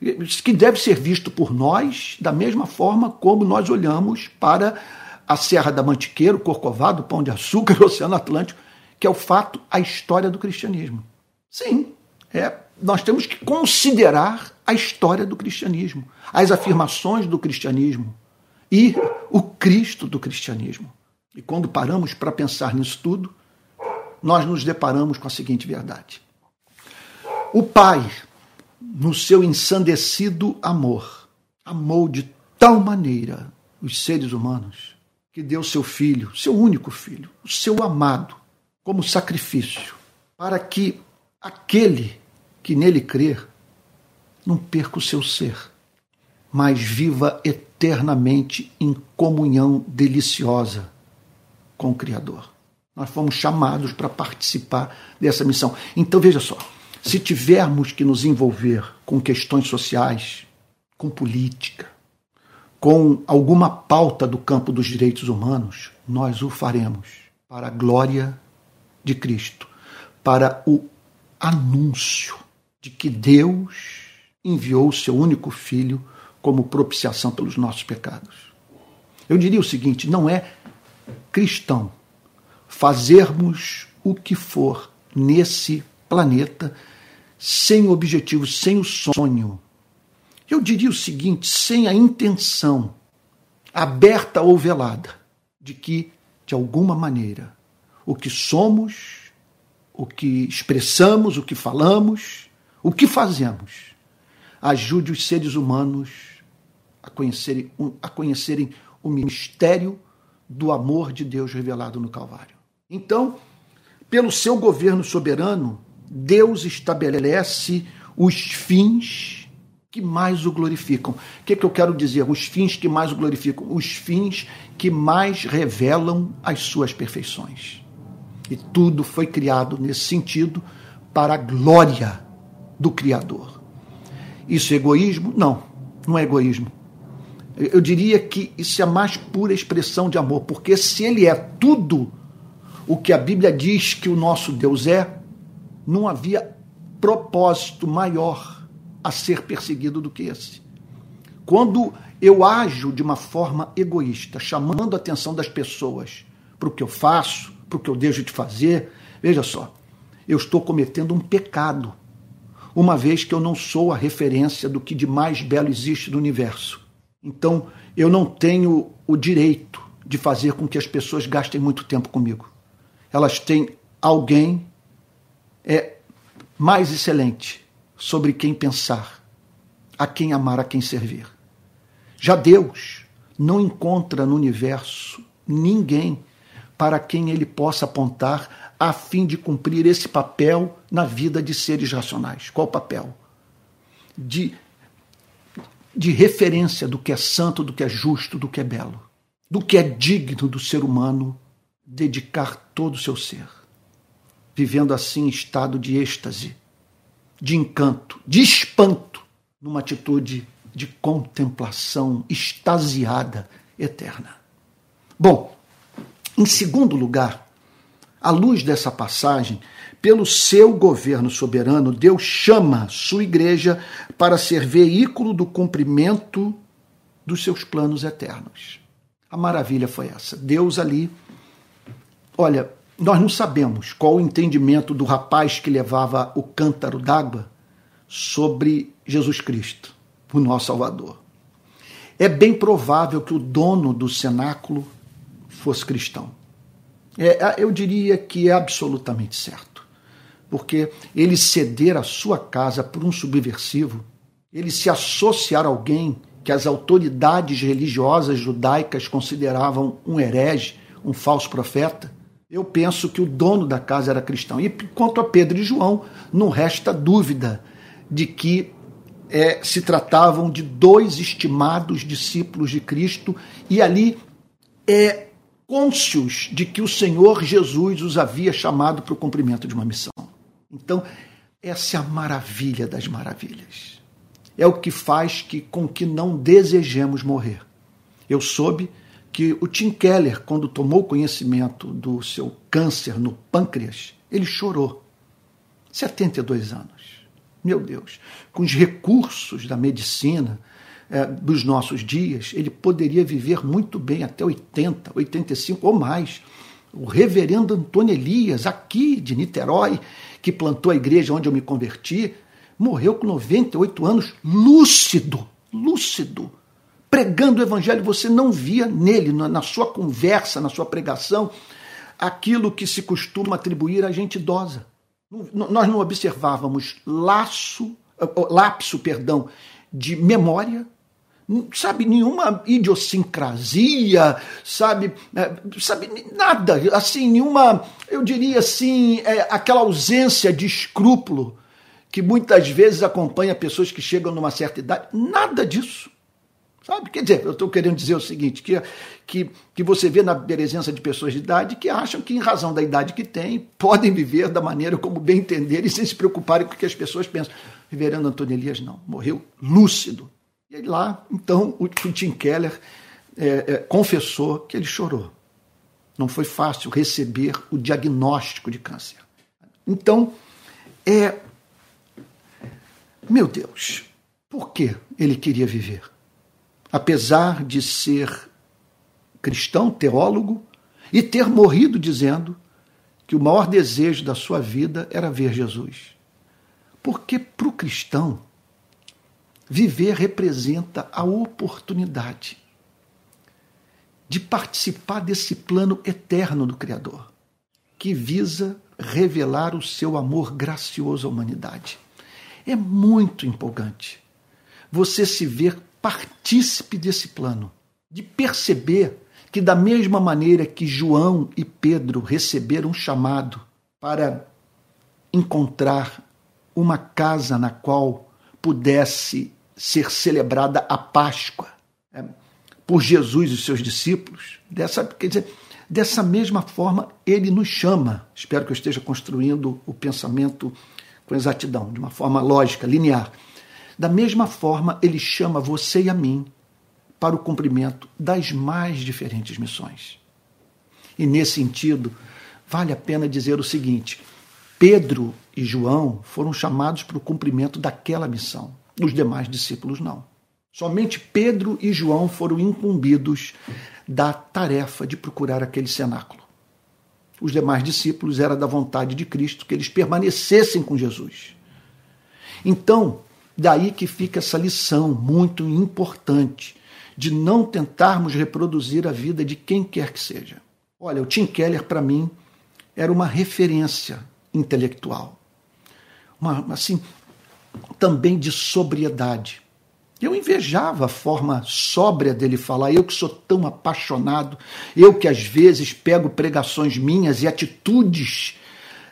que deve ser visto por nós da mesma forma como nós olhamos para a Serra da Mantiqueira, o Corcovado, o Pão de Açúcar, o Oceano Atlântico, que é o fato, a história do cristianismo. Sim, é, nós temos que considerar a história do cristianismo, as afirmações do cristianismo e o Cristo do cristianismo. E quando paramos para pensar nisso tudo, nós nos deparamos com a seguinte verdade: o Pai, no seu ensandecido amor, amou de tal maneira os seres humanos que deu seu filho, seu único filho, o seu amado, como sacrifício, para que aquele que nele crer não perca o seu ser, mas viva eternamente em comunhão deliciosa com o Criador. Nós fomos chamados para participar dessa missão. Então veja só, se tivermos que nos envolver com questões sociais, com política, com alguma pauta do campo dos direitos humanos, nós o faremos para a glória de Cristo, para o anúncio de que Deus enviou o seu único filho como propiciação pelos nossos pecados. Eu diria o seguinte: não é cristão fazermos o que for nesse planeta sem objetivo, sem o sonho. Eu diria o seguinte: sem a intenção, aberta ou velada, de que, de alguma maneira, o que somos, o que expressamos, o que falamos, o que fazemos, ajude os seres humanos a conhecerem, a conhecerem o mistério do amor de Deus revelado no Calvário. Então, pelo seu governo soberano, Deus estabelece os fins que mais o glorificam. O que, é que eu quero dizer? Os fins que mais o glorificam, os fins que mais revelam as suas perfeições. E tudo foi criado nesse sentido para a glória do Criador. Isso é egoísmo? Não, não é egoísmo. Eu diria que isso é a mais pura expressão de amor, porque se ele é tudo o que a Bíblia diz que o nosso Deus é, não havia propósito maior a ser perseguido do que esse. Quando eu ajo de uma forma egoísta, chamando a atenção das pessoas para o que eu faço, para o que eu deixo de fazer, veja só, eu estou cometendo um pecado, uma vez que eu não sou a referência do que de mais belo existe no universo. Então, eu não tenho o direito de fazer com que as pessoas gastem muito tempo comigo. Elas têm alguém é mais excelente sobre quem pensar, a quem amar, a quem servir. Já Deus não encontra no universo ninguém para quem ele possa apontar a fim de cumprir esse papel na vida de seres racionais. Qual papel? De, de referência do que é santo, do que é justo, do que é belo, do que é digno do ser humano dedicar todo o seu ser vivendo assim estado de êxtase, de encanto, de espanto, numa atitude de contemplação extasiada eterna. Bom, em segundo lugar, à luz dessa passagem, pelo seu governo soberano, Deus chama sua igreja para ser veículo do cumprimento dos seus planos eternos. A maravilha foi essa. Deus ali, olha, nós não sabemos qual o entendimento do rapaz que levava o cântaro d'água sobre Jesus Cristo, o nosso Salvador. É bem provável que o dono do cenáculo fosse cristão. É, eu diria que é absolutamente certo, porque ele ceder a sua casa por um subversivo, ele se associar a alguém que as autoridades religiosas judaicas consideravam um herege, um falso profeta, eu penso que o dono da casa era cristão. E quanto a Pedro e João, não resta dúvida de que é, se tratavam de dois estimados discípulos de Cristo, e ali é, cônscios de que o Senhor Jesus os havia chamado para o cumprimento de uma missão. Então, essa é a maravilha das maravilhas. É o que faz que, com que não desejemos morrer. Eu soube que o Tim Keller, quando tomou conhecimento do seu câncer no pâncreas, ele chorou. 72 anos. Meu Deus. Com os recursos da medicina, é, dos nossos dias, ele poderia viver muito bem até 80, 85 ou mais. O reverendo Antônio Elias, aqui de Niterói, que plantou a igreja onde eu me converti, morreu com 98 anos, lúcido, lúcido, pregando o evangelho. Você não via nele, na sua conversa, na sua pregação, aquilo que se costuma atribuir a gente idosa. Nós não observávamos laço, lapso, perdão, de memória, sabe, nenhuma idiosincrasia, sabe, é, sabe, nada, assim, nenhuma, eu diria assim, é, aquela ausência de escrúpulo que muitas vezes acompanha pessoas que chegam numa certa idade, nada disso. Sabe? Quer dizer, eu estou querendo dizer o seguinte: que, que, que você vê na presença de pessoas de idade que acham que, em razão da idade que têm, podem viver da maneira como bem entenderem sem se preocuparem com o que as pessoas pensam. O reverendo Antônio Elias não, morreu lúcido, e lá, então, o Tim Keller é, é, confessou que ele chorou. Não foi fácil receber o diagnóstico de câncer. Então, é. Meu Deus, por que ele queria viver? Apesar de ser cristão, teólogo, e ter morrido dizendo que o maior desejo da sua vida era ver Jesus. Porque para o cristão, Viver representa a oportunidade de participar desse plano eterno do Criador, que visa revelar o seu amor gracioso à humanidade. É muito empolgante você se ver partícipe desse plano, de perceber que, da mesma maneira que João e Pedro receberam um chamado para encontrar uma casa na qual pudesse ser celebrada a Páscoa é, por Jesus e seus discípulos. Dessa, quer dizer, dessa mesma forma, ele nos chama. Espero que eu esteja construindo o pensamento com exatidão, de uma forma lógica, linear. Da mesma forma, ele chama você e a mim para o cumprimento das mais diferentes missões. E nesse sentido, vale a pena dizer o seguinte: Pedro e João foram chamados para o cumprimento daquela missão. Os demais discípulos não. Somente Pedro e João foram incumbidos da tarefa de procurar aquele cenáculo. Os demais discípulos era da vontade de Cristo que eles permanecessem com Jesus. Então, daí que fica essa lição muito importante de não tentarmos reproduzir a vida de quem quer que seja. Olha, o Tim Keller para mim era uma referência intelectual. Uma, assim, também de sobriedade. Eu invejava a forma sóbria dele falar, eu que sou tão apaixonado, eu que às vezes pego pregações minhas e atitudes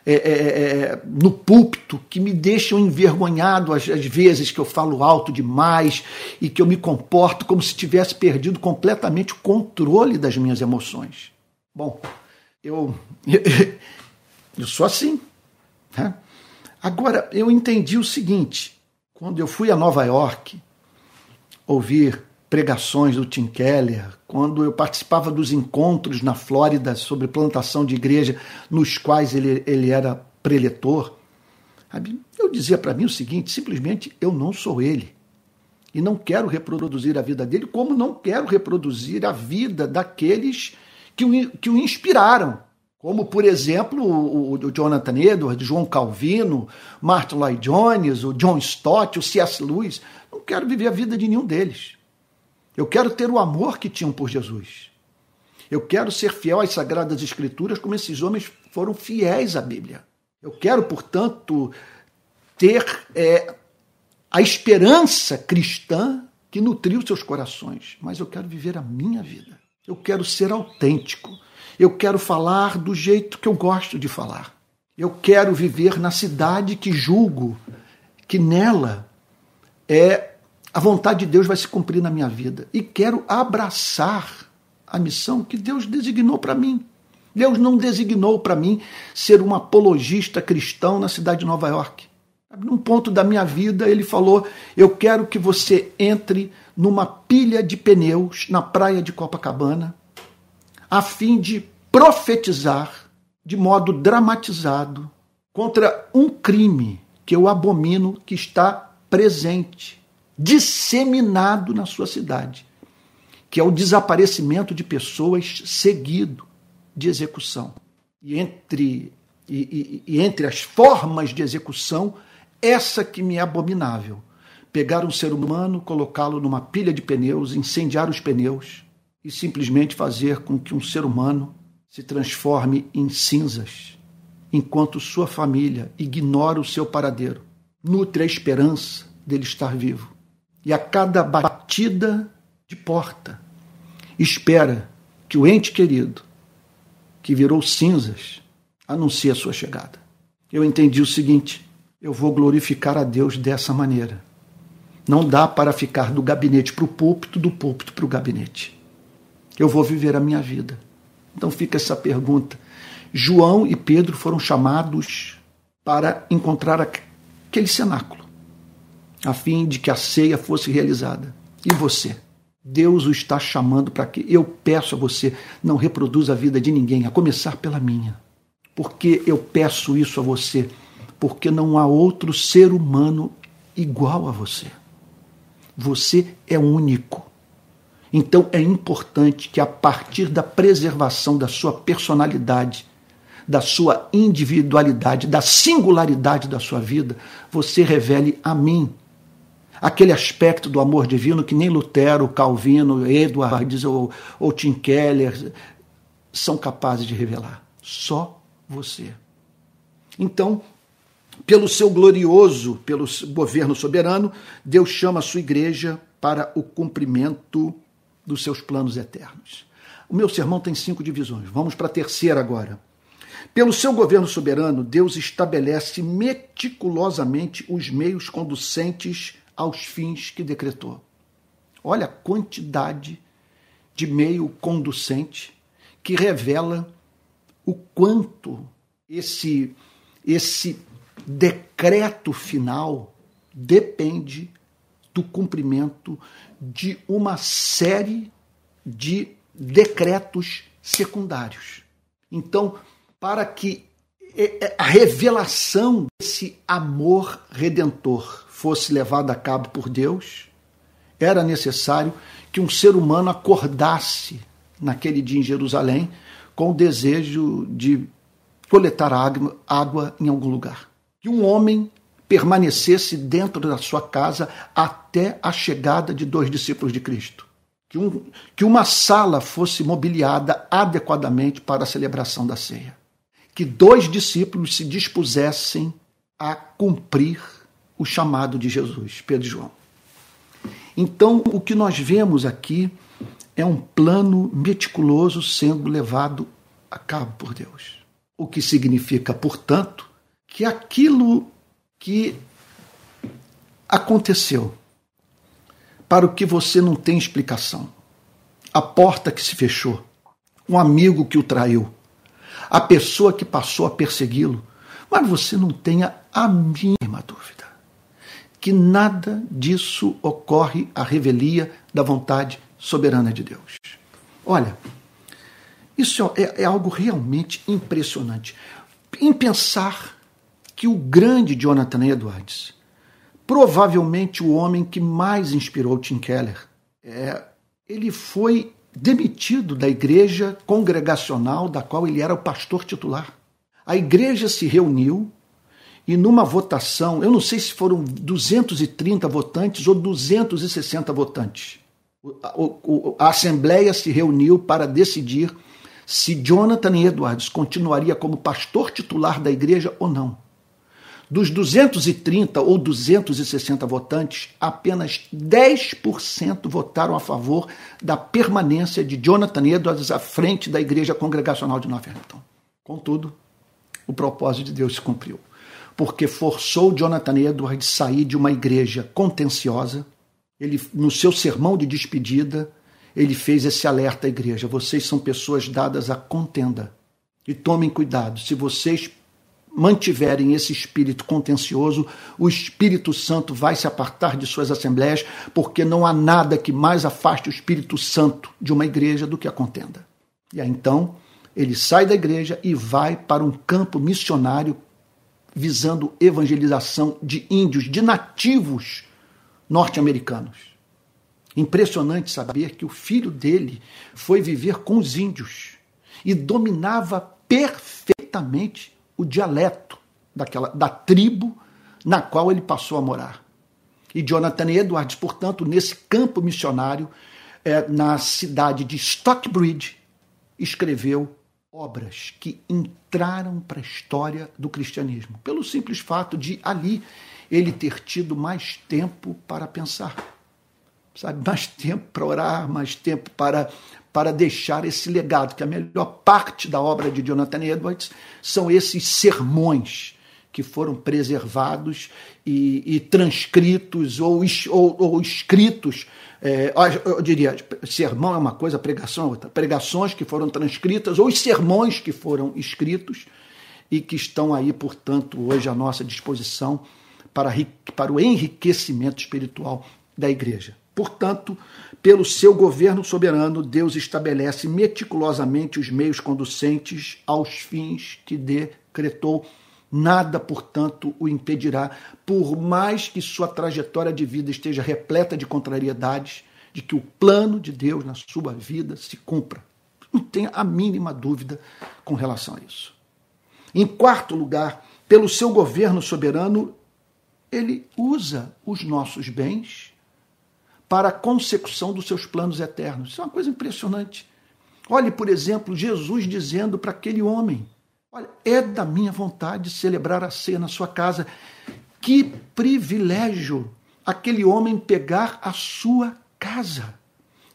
é, é, é, no púlpito que me deixam envergonhado às, às, vezes que eu falo alto demais e que eu me comporto como se tivesse perdido completamente o controle das minhas emoções. Bom, eu, eu sou assim. Né? Agora, eu entendi o seguinte: quando eu fui a Nova York ouvir pregações do Tim Keller, quando eu participava dos encontros na Flórida sobre plantação de igreja, nos quais ele, ele era preletor, eu dizia para mim o seguinte: simplesmente eu não sou ele. E não quero reproduzir a vida dele, como não quero reproduzir a vida daqueles que o, que o inspiraram como, por exemplo, o, o Jonathan Edwards, João Calvino, Martin Lloyd Jones, o John Stott, o C.S. Lewis. Não quero viver a vida de nenhum deles. Eu quero ter o amor que tinham por Jesus. Eu quero ser fiel às Sagradas Escrituras como esses homens foram fiéis à Bíblia. Eu quero, portanto, ter é, a esperança cristã que nutriu seus corações, mas eu quero viver a minha vida. Eu quero ser autêntico. Eu quero falar do jeito que eu gosto de falar. Eu quero viver na cidade que julgo que nela é a vontade de Deus vai se cumprir na minha vida. E quero abraçar a missão que Deus designou para mim. Deus não designou para mim ser um apologista cristão na cidade de Nova York. Num ponto da minha vida, ele falou: Eu quero que você entre numa pilha de pneus na praia de Copacabana, a fim de profetizar de modo dramatizado contra um crime que eu abomino que está presente, disseminado na sua cidade, que é o desaparecimento de pessoas seguido de execução. E entre, e, e, e entre as formas de execução, essa que me é abominável. Pegar um ser humano, colocá-lo numa pilha de pneus, incendiar os pneus e simplesmente fazer com que um ser humano se transforme em cinzas, enquanto sua família ignora o seu paradeiro, nutre a esperança dele estar vivo. E a cada batida de porta, espera que o ente querido, que virou cinzas, anuncie a sua chegada. Eu entendi o seguinte: eu vou glorificar a Deus dessa maneira. Não dá para ficar do gabinete para o púlpito, do púlpito para o gabinete. Eu vou viver a minha vida então fica essa pergunta. João e Pedro foram chamados para encontrar aquele cenáculo, a fim de que a ceia fosse realizada. E você? Deus o está chamando para que eu peço a você, não reproduza a vida de ninguém, a começar pela minha. Porque eu peço isso a você? Porque não há outro ser humano igual a você. Você é único. Então é importante que, a partir da preservação da sua personalidade, da sua individualidade, da singularidade da sua vida, você revele a mim aquele aspecto do amor divino que nem Lutero, Calvino, Edwards ou, ou Tim Keller são capazes de revelar. Só você. Então, pelo seu glorioso, pelo governo soberano, Deus chama a sua igreja para o cumprimento dos seus planos eternos. O meu sermão tem cinco divisões. Vamos para a terceira agora. Pelo seu governo soberano, Deus estabelece meticulosamente os meios conducentes aos fins que decretou. Olha a quantidade de meio conducente que revela o quanto esse esse decreto final depende do cumprimento de uma série de decretos secundários. Então, para que a revelação desse amor redentor fosse levada a cabo por Deus, era necessário que um ser humano acordasse naquele dia em Jerusalém com o desejo de coletar água, água em algum lugar. Que um homem permanecesse dentro da sua casa até a chegada de dois discípulos de Cristo. Que, um, que uma sala fosse mobiliada adequadamente para a celebração da ceia. Que dois discípulos se dispusessem a cumprir o chamado de Jesus, Pedro e João. Então, o que nós vemos aqui é um plano meticuloso sendo levado a cabo por Deus. O que significa, portanto, que aquilo que aconteceu para o que você não tem explicação. A porta que se fechou, um amigo que o traiu, a pessoa que passou a persegui-lo, mas você não tenha a mínima dúvida que nada disso ocorre à revelia da vontade soberana de Deus. Olha, isso é, é algo realmente impressionante. Em pensar que o grande Jonathan Edwards, provavelmente o homem que mais inspirou Tim Keller, é, ele foi demitido da igreja congregacional da qual ele era o pastor titular. A igreja se reuniu e numa votação, eu não sei se foram 230 votantes ou 260 votantes, a, Assembleia se reuniu para decidir se Jonathan Edwards continuaria como pastor titular da igreja ou não. Dos 230 ou 260 votantes, apenas 10% votaram a favor da permanência de Jonathan Edwards à frente da Igreja Congregacional de Northampton. Contudo, o propósito de Deus se cumpriu, porque forçou Jonathan Edwards a sair de uma igreja contenciosa. Ele, no seu sermão de despedida, ele fez esse alerta à igreja: vocês são pessoas dadas à contenda. E tomem cuidado, se vocês mantiverem esse espírito contencioso, o Espírito Santo vai se apartar de suas assembleias, porque não há nada que mais afaste o Espírito Santo de uma igreja do que a contenda. E aí então ele sai da igreja e vai para um campo missionário visando evangelização de índios, de nativos norte-americanos. Impressionante saber que o filho dele foi viver com os índios e dominava perfeitamente o dialeto daquela, da tribo na qual ele passou a morar. E Jonathan Edwards, portanto, nesse campo missionário, é, na cidade de Stockbridge, escreveu obras que entraram para a história do cristianismo, pelo simples fato de ali ele ter tido mais tempo para pensar, sabe, mais tempo para orar, mais tempo para para deixar esse legado, que a melhor parte da obra de Jonathan Edwards são esses sermões que foram preservados e, e transcritos ou, ou, ou escritos. É, eu diria, sermão é uma coisa, pregação é outra. Pregações que foram transcritas ou os sermões que foram escritos e que estão aí, portanto, hoje à nossa disposição para, para o enriquecimento espiritual da igreja. Portanto, pelo seu governo soberano, Deus estabelece meticulosamente os meios conducentes aos fins que decretou. Nada, portanto, o impedirá, por mais que sua trajetória de vida esteja repleta de contrariedades, de que o plano de Deus na sua vida se cumpra. Não tenha a mínima dúvida com relação a isso. Em quarto lugar, pelo seu governo soberano, ele usa os nossos bens para a consecução dos seus planos eternos. Isso é uma coisa impressionante. Olhe, por exemplo, Jesus dizendo para aquele homem: Olha, é da minha vontade celebrar a ceia na sua casa. Que privilégio aquele homem pegar a sua casa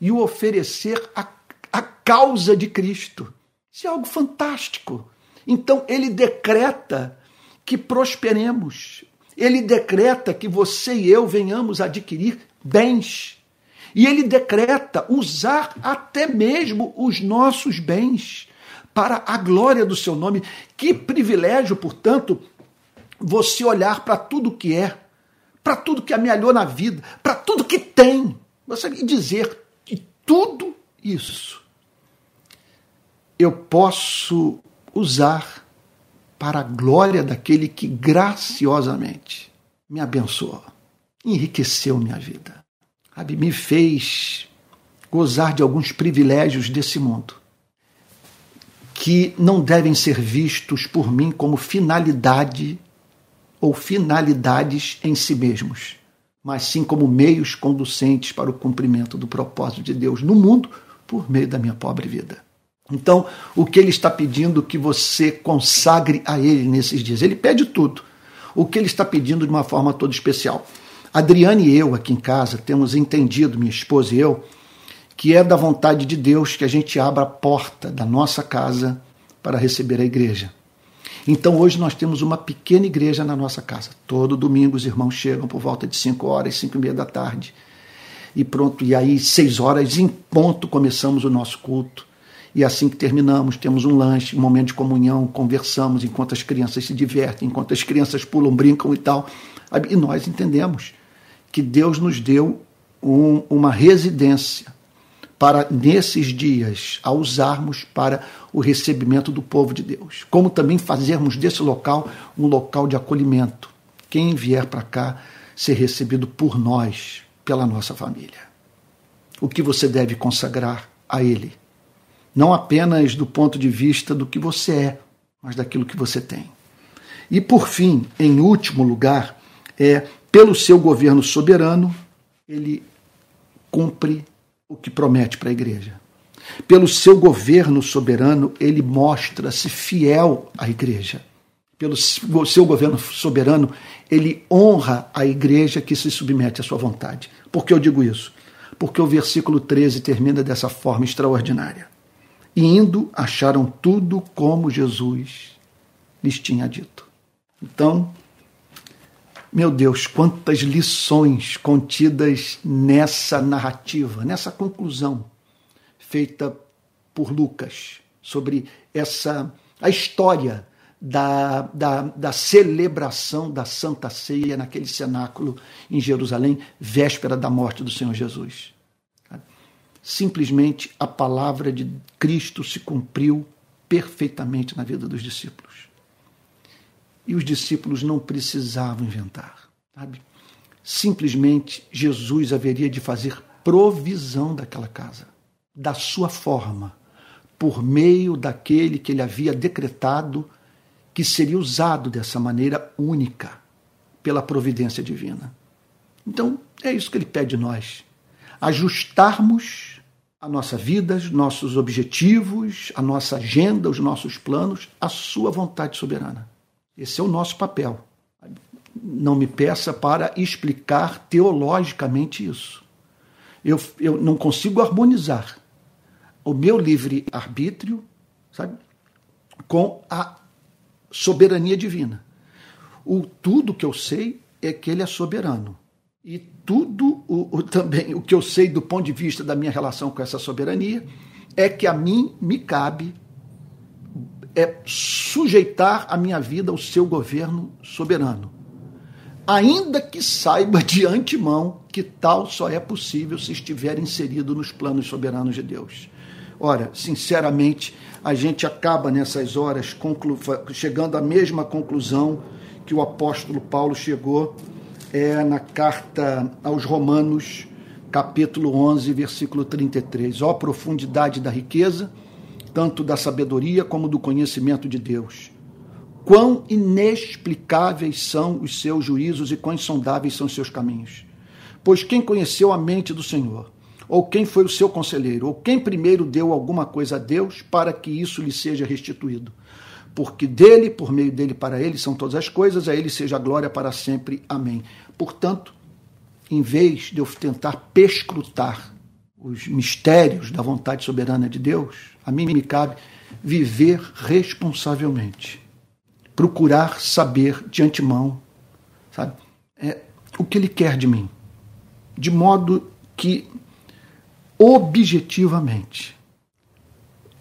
e o oferecer a, a causa de Cristo. Isso é algo fantástico. Então ele decreta que prosperemos. Ele decreta que você e eu venhamos adquirir bens. E ele decreta usar até mesmo os nossos bens para a glória do seu nome. Que privilégio, portanto, você olhar para tudo que é, para tudo que amealhou na vida, para tudo que tem, você dizer que tudo isso eu posso usar para a glória daquele que graciosamente me abençoou enriqueceu minha vida. Sabe, me fez gozar de alguns privilégios desse mundo que não devem ser vistos por mim como finalidade ou finalidades em si mesmos, mas sim como meios conducentes para o cumprimento do propósito de Deus no mundo por meio da minha pobre vida. Então, o que ele está pedindo que você consagre a ele nesses dias? Ele pede tudo. O que ele está pedindo de uma forma toda especial? Adriane e eu, aqui em casa, temos entendido, minha esposa e eu, que é da vontade de Deus que a gente abra a porta da nossa casa para receber a igreja. Então hoje nós temos uma pequena igreja na nossa casa. Todo domingo os irmãos chegam por volta de 5 horas, 5 e meia da tarde. E pronto, e aí 6 horas em ponto começamos o nosso culto. E assim que terminamos, temos um lanche, um momento de comunhão, conversamos enquanto as crianças se divertem, enquanto as crianças pulam, brincam e tal. E nós entendemos que Deus nos deu um, uma residência para, nesses dias, a usarmos para o recebimento do povo de Deus. Como também fazermos desse local um local de acolhimento. Quem vier para cá ser recebido por nós, pela nossa família. O que você deve consagrar a Ele. Não apenas do ponto de vista do que você é, mas daquilo que você tem. E por fim, em último lugar, é pelo seu governo soberano, ele cumpre o que promete para a igreja. Pelo seu governo soberano, ele mostra-se fiel à igreja. Pelo seu governo soberano, ele honra a igreja que se submete à sua vontade. Por que eu digo isso? Porque o versículo 13 termina dessa forma extraordinária. E indo, acharam tudo como Jesus lhes tinha dito. Então, meu Deus, quantas lições contidas nessa narrativa, nessa conclusão feita por Lucas sobre essa a história da, da, da, celebração da Santa Ceia naquele cenáculo em Jerusalém, véspera da morte do Senhor Jesus. Simplesmente a palavra de Cristo se cumpriu perfeitamente na vida dos discípulos. E os discípulos não precisavam inventar, sabe? Simplesmente Jesus haveria de fazer provisão daquela casa, da sua forma, por meio daquele que ele havia decretado que seria usado dessa maneira única pela providência divina. Então, é isso que ele pede de nós: ajustarmos a nossa vida, os nossos objetivos, a nossa agenda, os nossos planos à sua vontade soberana. Esse é o nosso papel. Não me peça para explicar teologicamente isso. Eu, eu não consigo harmonizar o meu livre-arbítrio, sabe, com a soberania divina. O tudo que eu sei é que ele é soberano. E tudo o, o, também o que eu sei do ponto de vista da minha relação com essa soberania é que a mim me cabe é sujeitar a minha vida ao seu governo soberano. Ainda que saiba de antemão que tal só é possível se estiver inserido nos planos soberanos de Deus. Ora, sinceramente, a gente acaba nessas horas chegando à mesma conclusão que o apóstolo Paulo chegou é, na carta aos Romanos, capítulo 11, versículo 33. Ó profundidade da riqueza, tanto da sabedoria como do conhecimento de Deus. Quão inexplicáveis são os seus juízos e quão insondáveis são os seus caminhos. Pois quem conheceu a mente do Senhor? ou quem foi o seu conselheiro, ou quem primeiro deu alguma coisa a Deus para que isso lhe seja restituído. Porque dele, por meio dele, para ele são todas as coisas, a ele seja a glória para sempre. Amém. Portanto, em vez de eu tentar pescrutar os mistérios da vontade soberana de Deus, a mim me cabe viver responsavelmente, procurar saber de antemão, sabe, é, o que Ele quer de mim, de modo que objetivamente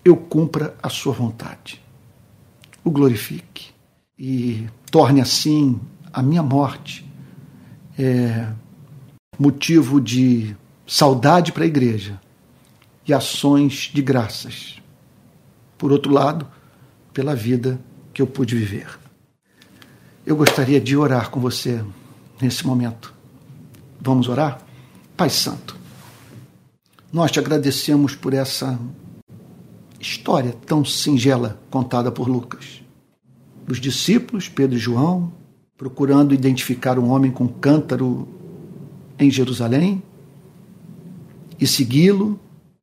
eu cumpra a sua vontade. O glorifique e torne assim a minha morte é, motivo de saudade para a igreja e ações de graças. Por outro lado, pela vida que eu pude viver. Eu gostaria de orar com você nesse momento. Vamos orar? Pai Santo, nós te agradecemos por essa história tão singela contada por Lucas. Os discípulos, Pedro e João, procurando identificar um homem com cântaro em Jerusalém e segui-lo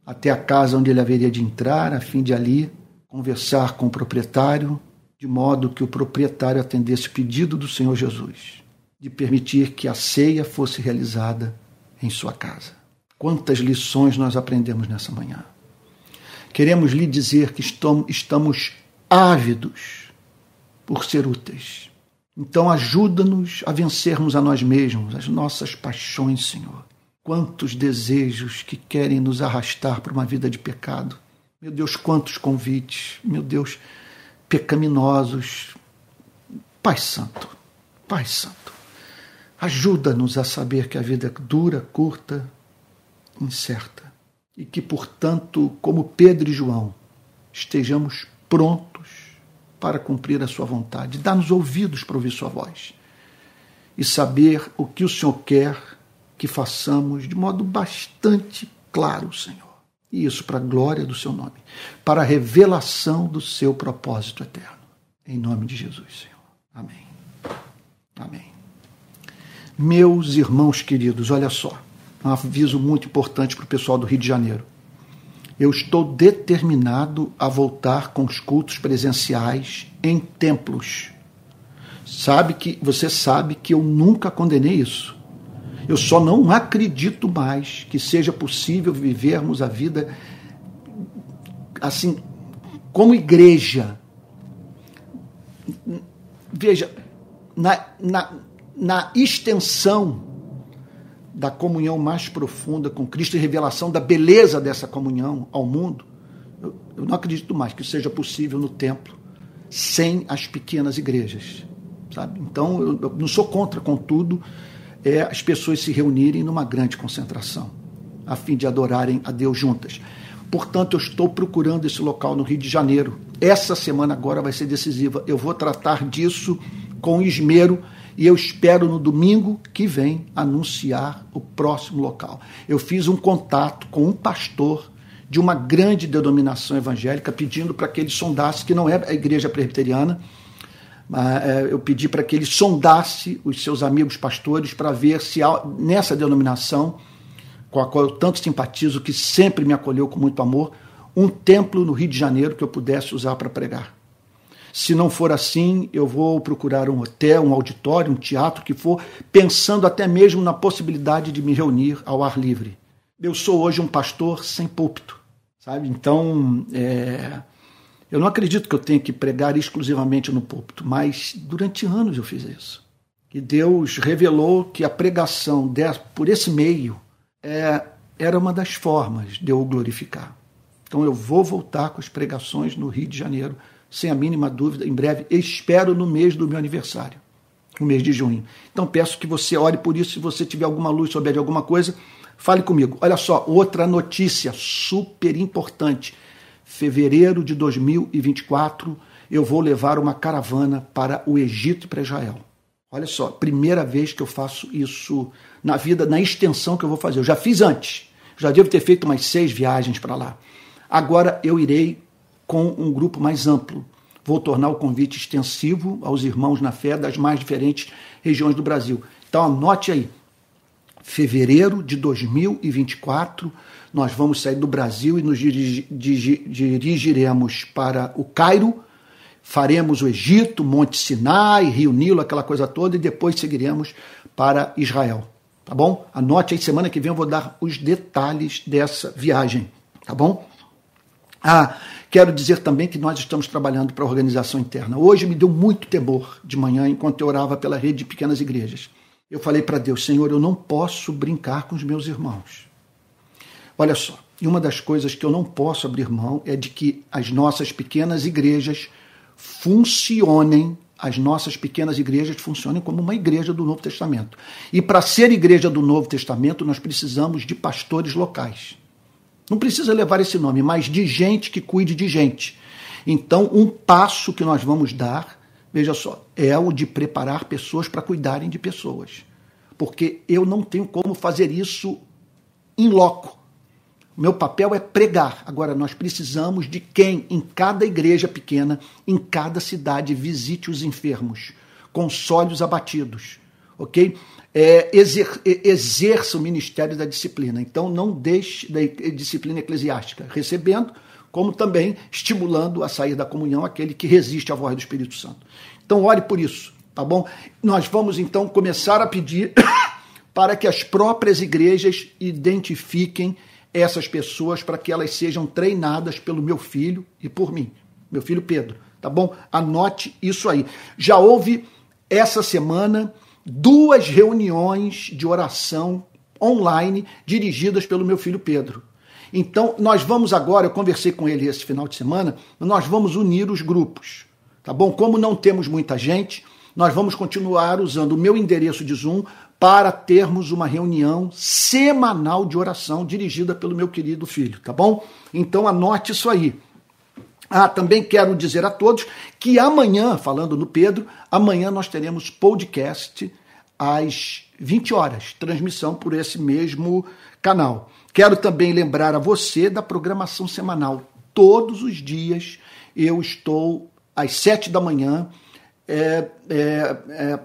até a casa onde ele haveria de entrar, a fim de ali conversar com o proprietário, de modo que o proprietário atendesse o pedido do Senhor Jesus de permitir que a ceia fosse realizada em sua casa. Quantas lições nós aprendemos nessa manhã. Queremos lhe dizer que estamos ávidos por ser úteis. Então, ajuda-nos a vencermos a nós mesmos, as nossas paixões, Senhor. Quantos desejos que querem nos arrastar para uma vida de pecado. Meu Deus, quantos convites, meu Deus, pecaminosos. Pai Santo, Pai Santo, ajuda-nos a saber que a vida é dura, curta, incerta. E que, portanto, como Pedro e João, estejamos prontos para cumprir a Sua vontade. Dá-nos ouvidos para ouvir Sua voz e saber o que o Senhor quer que façamos de modo bastante claro, Senhor. E isso para a glória do Seu nome, para a revelação do Seu propósito eterno. Em nome de Jesus, Senhor. Amém. Amém. Meus irmãos queridos, olha só um aviso muito importante para o pessoal do Rio de Janeiro. Eu estou determinado a voltar com os cultos presenciais em templos. Sabe que você sabe que eu nunca condenei isso. Eu só não acredito mais que seja possível vivermos a vida assim como igreja. Veja, na, na, na extensão da comunhão mais profunda com Cristo e revelação da beleza dessa comunhão ao mundo, eu, eu não acredito mais que seja possível no templo sem as pequenas igrejas. Sabe? Então, eu, eu não sou contra, contudo, é as pessoas se reunirem numa grande concentração, a fim de adorarem a Deus juntas. Portanto, eu estou procurando esse local no Rio de Janeiro. Essa semana agora vai ser decisiva. Eu vou tratar disso com esmero e eu espero no domingo que vem anunciar o próximo local. Eu fiz um contato com um pastor de uma grande denominação evangélica pedindo para que ele sondasse, que não é a igreja presbiteriana, eu pedi para que ele sondasse os seus amigos pastores para ver se nessa denominação, com a qual eu tanto simpatizo, que sempre me acolheu com muito amor, um templo no Rio de Janeiro que eu pudesse usar para pregar. Se não for assim, eu vou procurar um hotel, um auditório, um teatro que for, pensando até mesmo na possibilidade de me reunir ao ar livre. Eu sou hoje um pastor sem púlpito, sabe? Então, é, eu não acredito que eu tenha que pregar exclusivamente no púlpito, mas durante anos eu fiz isso. E Deus revelou que a pregação por esse meio é, era uma das formas de eu o glorificar. Então eu vou voltar com as pregações no Rio de Janeiro, sem a mínima dúvida, em breve. Espero no mês do meu aniversário, no mês de junho. Então peço que você ore por isso. Se você tiver alguma luz, souber de alguma coisa, fale comigo. Olha só, outra notícia super importante fevereiro de 2024, eu vou levar uma caravana para o Egito e para Israel. Olha só, primeira vez que eu faço isso na vida, na extensão que eu vou fazer. Eu já fiz antes, já devo ter feito umas seis viagens para lá. Agora eu irei com um grupo mais amplo. Vou tornar o convite extensivo aos irmãos na fé das mais diferentes regiões do Brasil. Então anote aí, fevereiro de 2024, nós vamos sair do Brasil e nos dirigiremos para o Cairo, faremos o Egito, Monte Sinai, Rio Nilo, aquela coisa toda, e depois seguiremos para Israel. Tá bom? Anote aí, semana que vem eu vou dar os detalhes dessa viagem. Tá bom? Ah, quero dizer também que nós estamos trabalhando para a organização interna. Hoje me deu muito temor de manhã enquanto eu orava pela rede de pequenas igrejas eu falei para Deus: Senhor, eu não posso brincar com os meus irmãos. Olha só, e uma das coisas que eu não posso abrir mão é de que as nossas pequenas igrejas funcionem, as nossas pequenas igrejas funcionem como uma igreja do Novo Testamento. E para ser igreja do Novo Testamento, nós precisamos de pastores locais. Não precisa levar esse nome, mas de gente que cuide de gente. Então, um passo que nós vamos dar veja só, é o de preparar pessoas para cuidarem de pessoas. Porque eu não tenho como fazer isso em loco. Meu papel é pregar. Agora, nós precisamos de quem, em cada igreja pequena, em cada cidade, visite os enfermos, console os abatidos, ok? É, exer, exerça o ministério da disciplina. Então, não deixe da disciplina eclesiástica, recebendo, como também estimulando a sair da comunhão aquele que resiste à voz do Espírito Santo. Então, ore por isso, tá bom? Nós vamos então começar a pedir para que as próprias igrejas identifiquem essas pessoas para que elas sejam treinadas pelo meu filho e por mim, meu filho Pedro, tá bom? Anote isso aí. Já houve essa semana duas reuniões de oração online dirigidas pelo meu filho Pedro. Então, nós vamos agora, eu conversei com ele esse final de semana, nós vamos unir os grupos, tá bom? Como não temos muita gente, nós vamos continuar usando o meu endereço de Zoom para termos uma reunião semanal de oração dirigida pelo meu querido filho, tá bom? Então anote isso aí. Ah, também quero dizer a todos que amanhã, falando no Pedro, amanhã nós teremos podcast às 20 horas, transmissão por esse mesmo canal. Quero também lembrar a você da programação semanal. Todos os dias eu estou às sete da manhã é, é, é,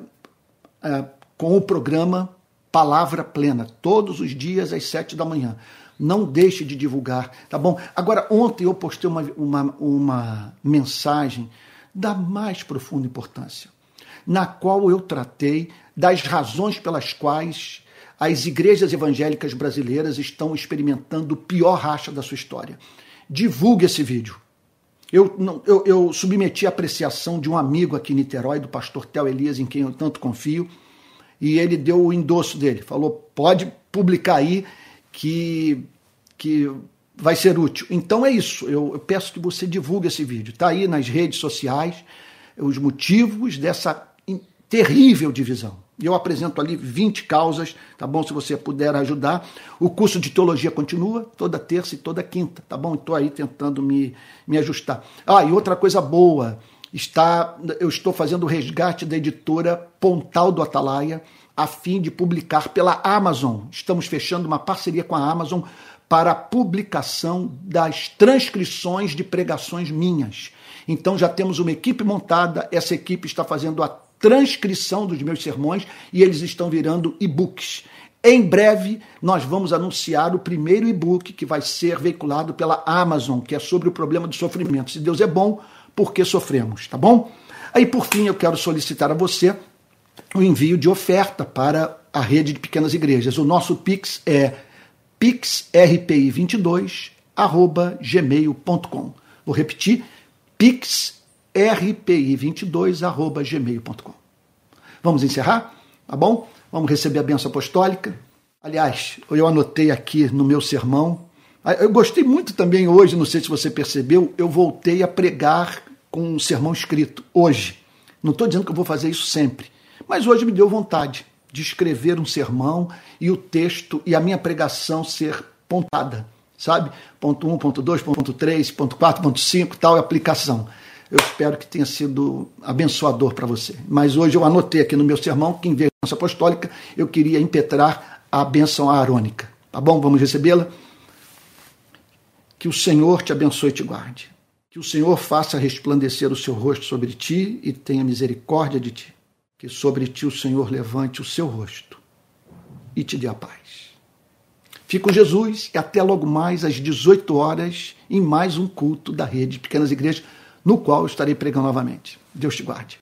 é, com o programa Palavra Plena. Todos os dias às sete da manhã. Não deixe de divulgar, tá bom? Agora, ontem eu postei uma, uma, uma mensagem da mais profunda importância, na qual eu tratei das razões pelas quais as igrejas evangélicas brasileiras estão experimentando o pior racha da sua história. Divulgue esse vídeo. Eu, não, eu, eu submeti a apreciação de um amigo aqui em Niterói, do pastor Tel Elias, em quem eu tanto confio, e ele deu o endosso dele. Falou: pode publicar aí que, que vai ser útil. Então é isso. Eu, eu peço que você divulgue esse vídeo. Está aí nas redes sociais os motivos dessa terrível divisão. Eu apresento ali 20 causas, tá bom? Se você puder ajudar. O curso de teologia continua toda terça e toda quinta, tá bom? Estou aí tentando me, me ajustar. Ah, e outra coisa boa, está, eu estou fazendo o resgate da editora Pontal do Atalaia, a fim de publicar pela Amazon. Estamos fechando uma parceria com a Amazon para a publicação das transcrições de pregações minhas. Então já temos uma equipe montada, essa equipe está fazendo a transcrição dos meus sermões e eles estão virando e-books. Em breve, nós vamos anunciar o primeiro e-book que vai ser veiculado pela Amazon, que é sobre o problema do sofrimento. Se Deus é bom, por que sofremos, tá bom? Aí, por fim, eu quero solicitar a você o envio de oferta para a rede de pequenas igrejas. O nosso Pix é pixrpi22@gmail.com. Vou repetir, pixrpi22@gmail.com. Vamos encerrar? Tá bom? Vamos receber a benção apostólica. Aliás, eu anotei aqui no meu sermão. Ah, eu gostei muito também hoje, não sei se você percebeu, eu voltei a pregar com um sermão escrito hoje. Não estou dizendo que eu vou fazer isso sempre, mas hoje me deu vontade de escrever um sermão e o texto e a minha pregação ser pontada, sabe? Ponto 1, ponto 2, ponto 3, ponto 4, ponto 5, tal aplicação. Eu espero que tenha sido abençoador para você. Mas hoje eu anotei aqui no meu sermão que, em vez de apostólica, eu queria impetrar a bênção aarônica. Tá bom? Vamos recebê-la? Que o Senhor te abençoe e te guarde. Que o Senhor faça resplandecer o seu rosto sobre ti e tenha misericórdia de ti. Que sobre ti o Senhor levante o seu rosto e te dê a paz. Fique com Jesus e até logo mais às 18 horas em mais um culto da rede de Pequenas Igrejas, no qual eu estarei pregando novamente. Deus te guarde.